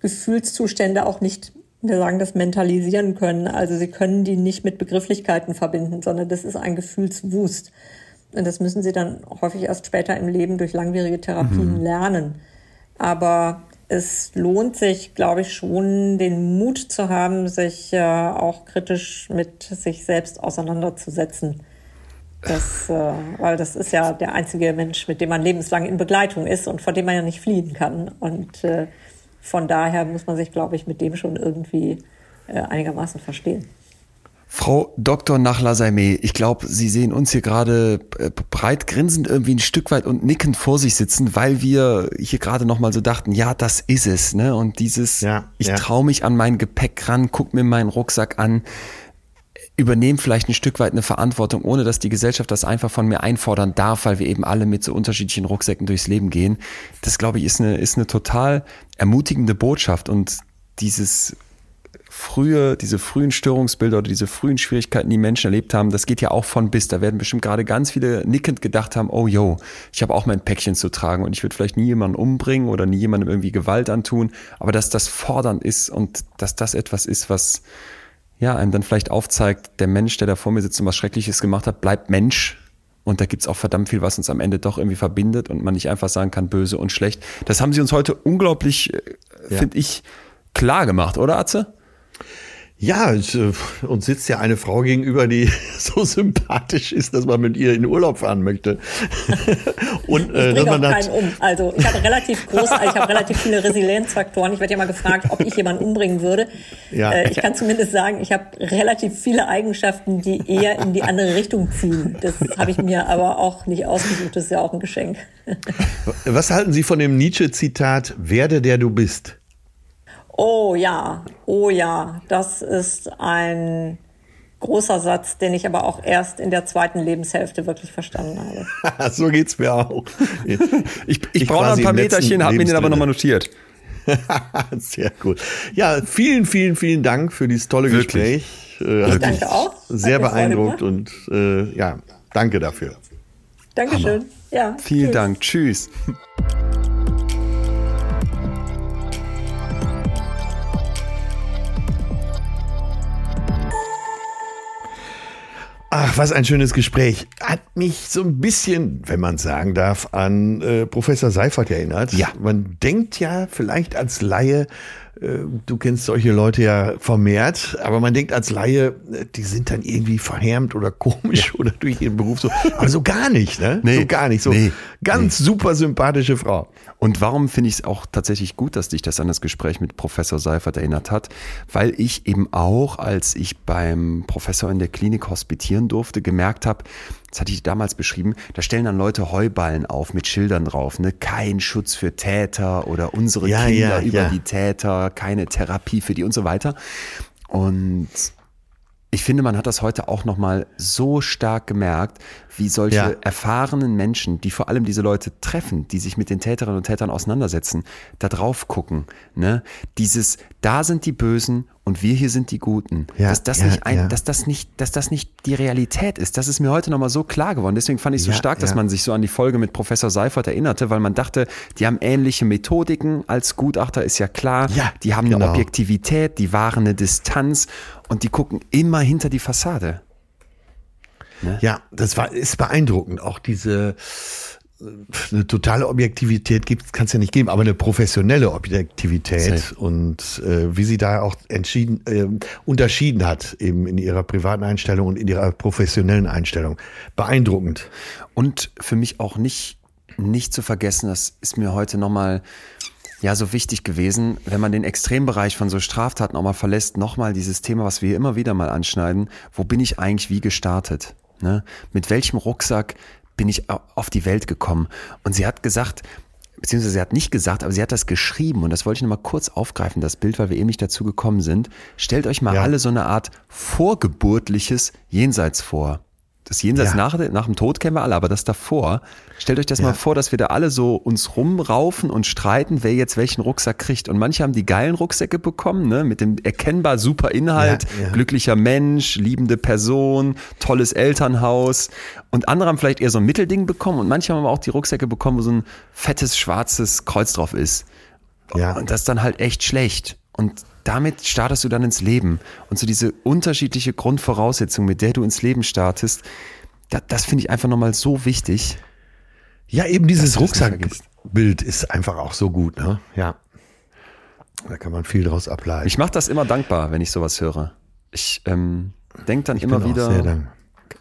Speaker 2: Gefühlszustände auch nicht, wir sagen das, mentalisieren können. Also sie können die nicht mit Begrifflichkeiten verbinden, sondern das ist ein Gefühlswust. Und das müssen sie dann häufig erst später im Leben durch langwierige Therapien mhm. lernen. Aber es lohnt sich, glaube ich, schon, den Mut zu haben, sich äh, auch kritisch mit sich selbst auseinanderzusetzen. Das, äh, weil das ist ja der einzige Mensch, mit dem man lebenslang in Begleitung ist und vor dem man ja nicht fliehen kann. Und äh, von daher muss man sich, glaube ich, mit dem schon irgendwie äh, einigermaßen verstehen.
Speaker 3: Frau
Speaker 1: Dr. Nachlasaime, ich glaube, Sie sehen uns hier gerade äh, breit grinsend irgendwie ein Stück weit und nickend vor sich sitzen, weil wir hier gerade nochmal so dachten, ja, das ist es, ne? Und dieses, ja, ich ja. traue mich an mein Gepäck ran, guck mir meinen Rucksack an, übernehme vielleicht ein Stück weit eine Verantwortung, ohne dass die Gesellschaft das einfach von mir einfordern darf, weil wir eben alle mit so unterschiedlichen Rucksäcken durchs Leben gehen. Das, glaube ich, ist eine, ist eine total ermutigende Botschaft und dieses frühe, diese frühen Störungsbilder oder diese frühen Schwierigkeiten, die Menschen erlebt haben, das geht ja auch von bis. Da werden bestimmt gerade ganz viele nickend gedacht haben, oh yo, ich habe auch mein Päckchen zu tragen und ich würde vielleicht nie jemanden umbringen oder nie jemandem irgendwie Gewalt antun, aber dass das fordernd ist und dass das etwas ist, was ja einem dann vielleicht aufzeigt, der Mensch, der da vor mir sitzt und was Schreckliches gemacht hat, bleibt Mensch. Und da gibt's auch verdammt viel, was uns am Ende doch irgendwie verbindet und man nicht einfach sagen kann, böse und schlecht. Das haben sie uns heute unglaublich, äh, ja. finde ich, klar gemacht, oder Atze?
Speaker 3: Ja, äh, uns sitzt ja eine Frau gegenüber, die so sympathisch ist, dass man mit ihr in Urlaub fahren möchte.
Speaker 2: Und äh, ich bringe auch keinen um. Also ich habe relativ groß, ich habe relativ viele Resilienzfaktoren. Ich werde ja mal gefragt, ob ich jemanden umbringen würde. Ja. Äh, ich kann zumindest sagen, ich habe relativ viele Eigenschaften, die eher in die andere Richtung ziehen. Das habe ich mir aber auch nicht ausgesucht. Das ist ja auch ein Geschenk.
Speaker 3: Was halten Sie von dem Nietzsche-Zitat: Werde der du bist?
Speaker 2: Oh ja, oh ja, das ist ein großer Satz, den ich aber auch erst in der zweiten Lebenshälfte wirklich verstanden
Speaker 3: habe. so geht's mir auch.
Speaker 1: Ich, ich, ich brauche noch ein paar Meterchen, habe mir den aber nochmal notiert.
Speaker 3: Sehr gut. Ja, vielen, vielen, vielen Dank für dieses tolle wirklich? Gespräch.
Speaker 2: Äh, ich danke auch.
Speaker 3: Sehr beeindruckt und äh, ja, danke dafür.
Speaker 2: Dankeschön. Ja,
Speaker 1: vielen tschüss. Dank. Tschüss.
Speaker 3: Ach, was ein schönes Gespräch. Hat mich so ein bisschen, wenn man sagen darf, an äh, Professor Seifert erinnert. Ja. Man denkt ja vielleicht als Laie, du kennst solche Leute ja vermehrt, aber man denkt als Laie, äh, die sind dann irgendwie verhärmt oder komisch ja. oder durch ihren Beruf so. Aber so gar nicht, ne? Nee, so gar nicht. So nee, ganz nee. super sympathische Frau.
Speaker 1: Und warum finde ich es auch tatsächlich gut, dass dich das an das Gespräch mit Professor Seifert erinnert hat? Weil ich eben auch, als ich beim Professor in der Klinik hospitieren durfte, gemerkt habe, das hatte ich damals beschrieben, da stellen dann Leute Heuballen auf mit Schildern drauf, ne? Kein Schutz für Täter oder unsere ja, Kinder ja, über ja. die Täter, keine Therapie für die und so weiter. Und ich finde, man hat das heute auch nochmal so stark gemerkt, wie solche ja. erfahrenen Menschen, die vor allem diese Leute treffen, die sich mit den Täterinnen und Tätern auseinandersetzen, da drauf gucken. Ne? Dieses, da sind die Bösen und wir hier sind die Guten. Ja, dass, das ja, nicht ein, dass, das nicht, dass das nicht die Realität ist. Das ist mir heute nochmal so klar geworden. Deswegen fand ich es so stark, dass man sich so an die Folge mit Professor Seifert erinnerte, weil man dachte, die haben ähnliche Methodiken als Gutachter, ist ja klar. Ja, die haben genau. eine Objektivität, die wahren eine Distanz und die gucken immer hinter die Fassade.
Speaker 3: Ne? Ja, das war, ist beeindruckend. Auch diese, eine totale Objektivität gibt kann es ja nicht geben, aber eine professionelle Objektivität Safe. und äh, wie sie da auch entschieden äh, unterschieden hat eben in ihrer privaten Einstellung und in ihrer professionellen Einstellung beeindruckend
Speaker 1: und für mich auch nicht nicht zu vergessen, das ist mir heute nochmal ja so wichtig gewesen, wenn man den Extrembereich von so Straftaten auch mal verlässt, nochmal dieses Thema, was wir immer wieder mal anschneiden, wo bin ich eigentlich wie gestartet? Ne? Mit welchem Rucksack bin ich auf die Welt gekommen? Und sie hat gesagt, beziehungsweise sie hat nicht gesagt, aber sie hat das geschrieben und das wollte ich nochmal kurz aufgreifen, das Bild, weil wir eben nicht dazu gekommen sind. Stellt euch mal ja. alle so eine Art vorgeburtliches Jenseits vor. Das Jenseits ja. nach, nach dem Tod kennen wir alle, aber das davor, stellt euch das ja. mal vor, dass wir da alle so uns rumraufen und streiten, wer jetzt welchen Rucksack kriegt. Und manche haben die geilen Rucksäcke bekommen, ne, mit dem erkennbar super Inhalt, ja, glücklicher Mensch, liebende Person, tolles Elternhaus. Und andere haben vielleicht eher so ein Mittelding bekommen und manche haben aber auch die Rucksäcke bekommen, wo so ein fettes schwarzes Kreuz drauf ist. Ja. Und das ist dann halt echt schlecht. Und damit startest du dann ins Leben. Und so diese unterschiedliche Grundvoraussetzung, mit der du ins Leben startest, das, das finde ich einfach nochmal so wichtig.
Speaker 3: Ja, eben dieses Rucksackbild ist einfach auch so gut, ne? Ja. Da kann man viel draus ableiten.
Speaker 1: Ich mache das immer dankbar, wenn ich sowas höre. Ich ähm, denke dann ich immer wieder,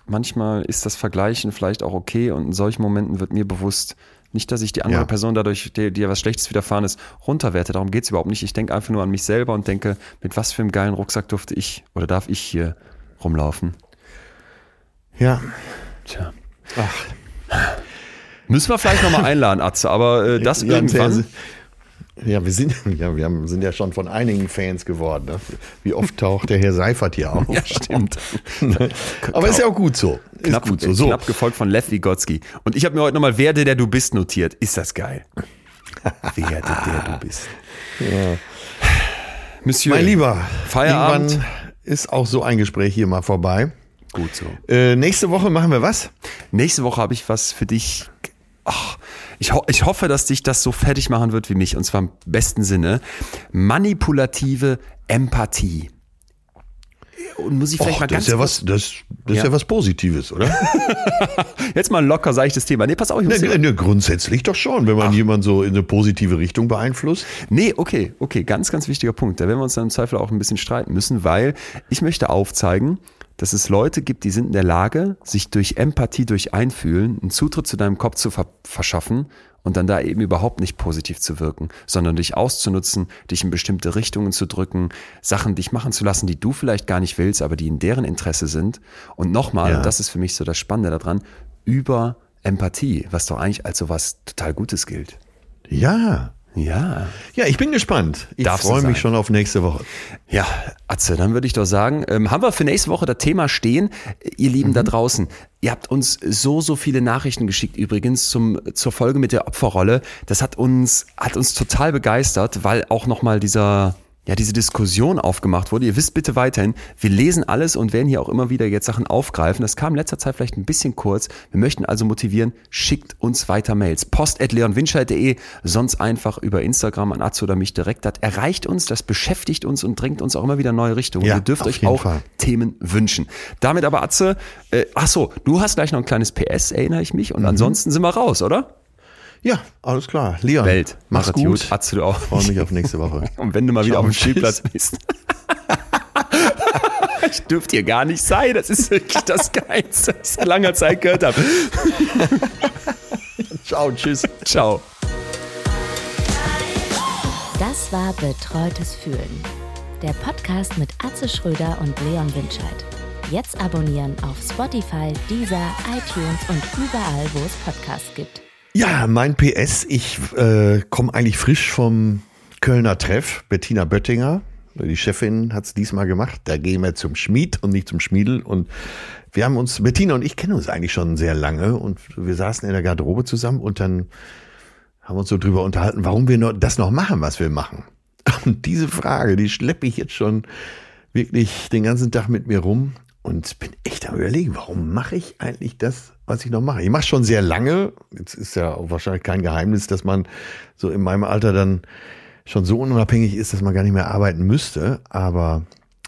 Speaker 1: manchmal ist das Vergleichen vielleicht auch okay und in solchen Momenten wird mir bewusst, nicht, dass ich die andere ja. Person dadurch, die, dir was Schlechtes widerfahren ist, runterwerte. Darum geht es überhaupt nicht. Ich denke einfach nur an mich selber und denke, mit was für einem geilen Rucksack durfte ich oder darf ich hier rumlaufen.
Speaker 3: Ja.
Speaker 1: Tja.
Speaker 3: Ach,
Speaker 1: Müssen wir vielleicht nochmal einladen, Atze, aber äh, das
Speaker 3: ja,
Speaker 1: irgendwann.
Speaker 3: Ja, wir sind ja, wir haben, sind ja schon von einigen Fans geworden. Ne? Wie oft taucht der Herr Seifert hier auf?
Speaker 1: Ja, stimmt.
Speaker 3: Aber ist ja auch gut so. Ist
Speaker 1: Knapp,
Speaker 3: gut so. so.
Speaker 1: knapp gefolgt von Lev Vygotsky. Und ich habe mir heute nochmal Werde, der du bist notiert. Ist das geil. Werde, der du bist.
Speaker 3: Ja.
Speaker 1: Monsieur.
Speaker 3: Mein Lieber,
Speaker 1: Feierabend.
Speaker 3: irgendwann ist auch so ein Gespräch hier mal vorbei.
Speaker 1: Gut so.
Speaker 3: Äh, nächste Woche machen wir was?
Speaker 1: Nächste Woche habe ich was für dich. Ach, ich, ho ich hoffe, dass dich das so fertig machen wird wie mich. Und zwar im besten Sinne. Manipulative Empathie. Und muss ich vielleicht
Speaker 3: Och,
Speaker 1: mal
Speaker 3: das
Speaker 1: ganz
Speaker 3: ist ja was, das, das
Speaker 1: Ja.
Speaker 3: ist ja was Positives, oder?
Speaker 1: Jetzt mal locker sage ich das Thema. Nee, pass auf, ich muss
Speaker 3: ne, ne, grundsätzlich doch schon, wenn man jemanden so in eine positive Richtung beeinflusst.
Speaker 1: Nee, okay, okay, ganz, ganz wichtiger Punkt. Da werden wir uns dann im Zweifel auch ein bisschen streiten müssen, weil ich möchte aufzeigen, dass es Leute gibt, die sind in der Lage, sich durch Empathie, durch Einfühlen einen Zutritt zu deinem Kopf zu ver verschaffen und dann da eben überhaupt nicht positiv zu wirken, sondern dich auszunutzen, dich in bestimmte Richtungen zu drücken, Sachen dich machen zu lassen, die du vielleicht gar nicht willst, aber die in deren Interesse sind. Und nochmal,
Speaker 3: Ja.
Speaker 1: und das ist für mich so das Spannende daran, über Empathie, was doch eigentlich als so was total Gutes gilt.
Speaker 3: Ja.
Speaker 1: Ja.
Speaker 3: Ja, ich bin gespannt. Ich freue mich schon auf nächste Woche.
Speaker 1: Ja, Atze, dann würde ich doch sagen, ähm, haben wir für nächste Woche das Thema stehen. Ihr Lieben da draußen, ihr habt uns so, so viele Nachrichten geschickt übrigens zum, zur Folge mit der Opferrolle. Das hat uns, hat uns total begeistert, weil auch nochmal dieser, ja, diese Diskussion aufgemacht wurde. Ihr wisst bitte weiterhin, wir lesen alles und werden hier auch immer wieder jetzt Sachen aufgreifen. Das kam in letzter Zeit vielleicht ein bisschen kurz. Wir möchten also motivieren, schickt uns weiter Mails. Post at leonwinscheid.de, sonst einfach über Instagram an Atze oder mich direkt. Das erreicht uns, das beschäftigt uns und drängt uns auch immer wieder neue Richtungen.
Speaker 3: Ja,
Speaker 1: Ihr dürft euch auch
Speaker 3: Fall.
Speaker 1: Themen wünschen. Damit aber Atze, äh, ach so, du hast gleich noch ein kleines PS, erinnere ich mich. Und
Speaker 3: Mhm.
Speaker 1: ansonsten sind wir raus, oder?
Speaker 3: Ja, alles klar. Leon,
Speaker 1: Welt,
Speaker 3: mach's
Speaker 1: mach es
Speaker 3: gut.
Speaker 1: Atze, du auch.
Speaker 3: Freue mich auf nächste Woche.
Speaker 1: Und wenn du mal wieder
Speaker 3: Ciao,
Speaker 1: auf dem. Spielplatz bist. ich dürfte hier gar nicht sein. Das ist wirklich das Geilste, was ich seit langer Zeit gehört habe.
Speaker 3: Ciao, tschüss.
Speaker 1: Ciao.
Speaker 4: Das war Betreutes Fühlen. Der Podcast mit Atze Schröder und Leon Winscheid. Jetzt abonnieren auf Spotify, Deezer, iTunes und überall, wo es Podcasts gibt.
Speaker 3: Ja, mein PS, ich äh, komme eigentlich frisch vom Kölner Treff. Bettina Böttinger, die Chefin, hat es diesmal gemacht. Da gehen wir zum Schmied und nicht zum Schmiedel. Und wir haben uns, Bettina und ich kennen uns eigentlich schon sehr lange und wir saßen in der Garderobe zusammen und dann haben wir uns so drüber unterhalten, warum wir noch, das noch machen, was wir machen. Und diese Frage, die schleppe ich jetzt schon wirklich den ganzen Tag mit mir rum und bin echt am überlegen, warum mache ich eigentlich das, was ich noch mache? Ich mache schon sehr lange. Jetzt ist ja auch wahrscheinlich kein Geheimnis, dass man so in meinem Alter dann schon so unabhängig ist, dass man gar nicht mehr arbeiten müsste. Aber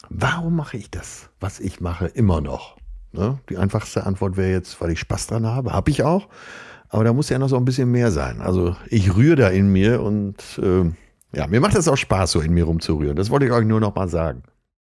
Speaker 3: warum mache ich das, was ich mache, immer noch? Ne? Die einfachste Antwort wäre jetzt, weil ich Spaß dran habe. Habe ich auch. Aber da muss ja noch so ein bisschen mehr sein. Also ich rühre da in mir und äh, ja, mir macht das auch Spaß, so in mir rumzurühren. Das wollte ich euch nur noch mal sagen.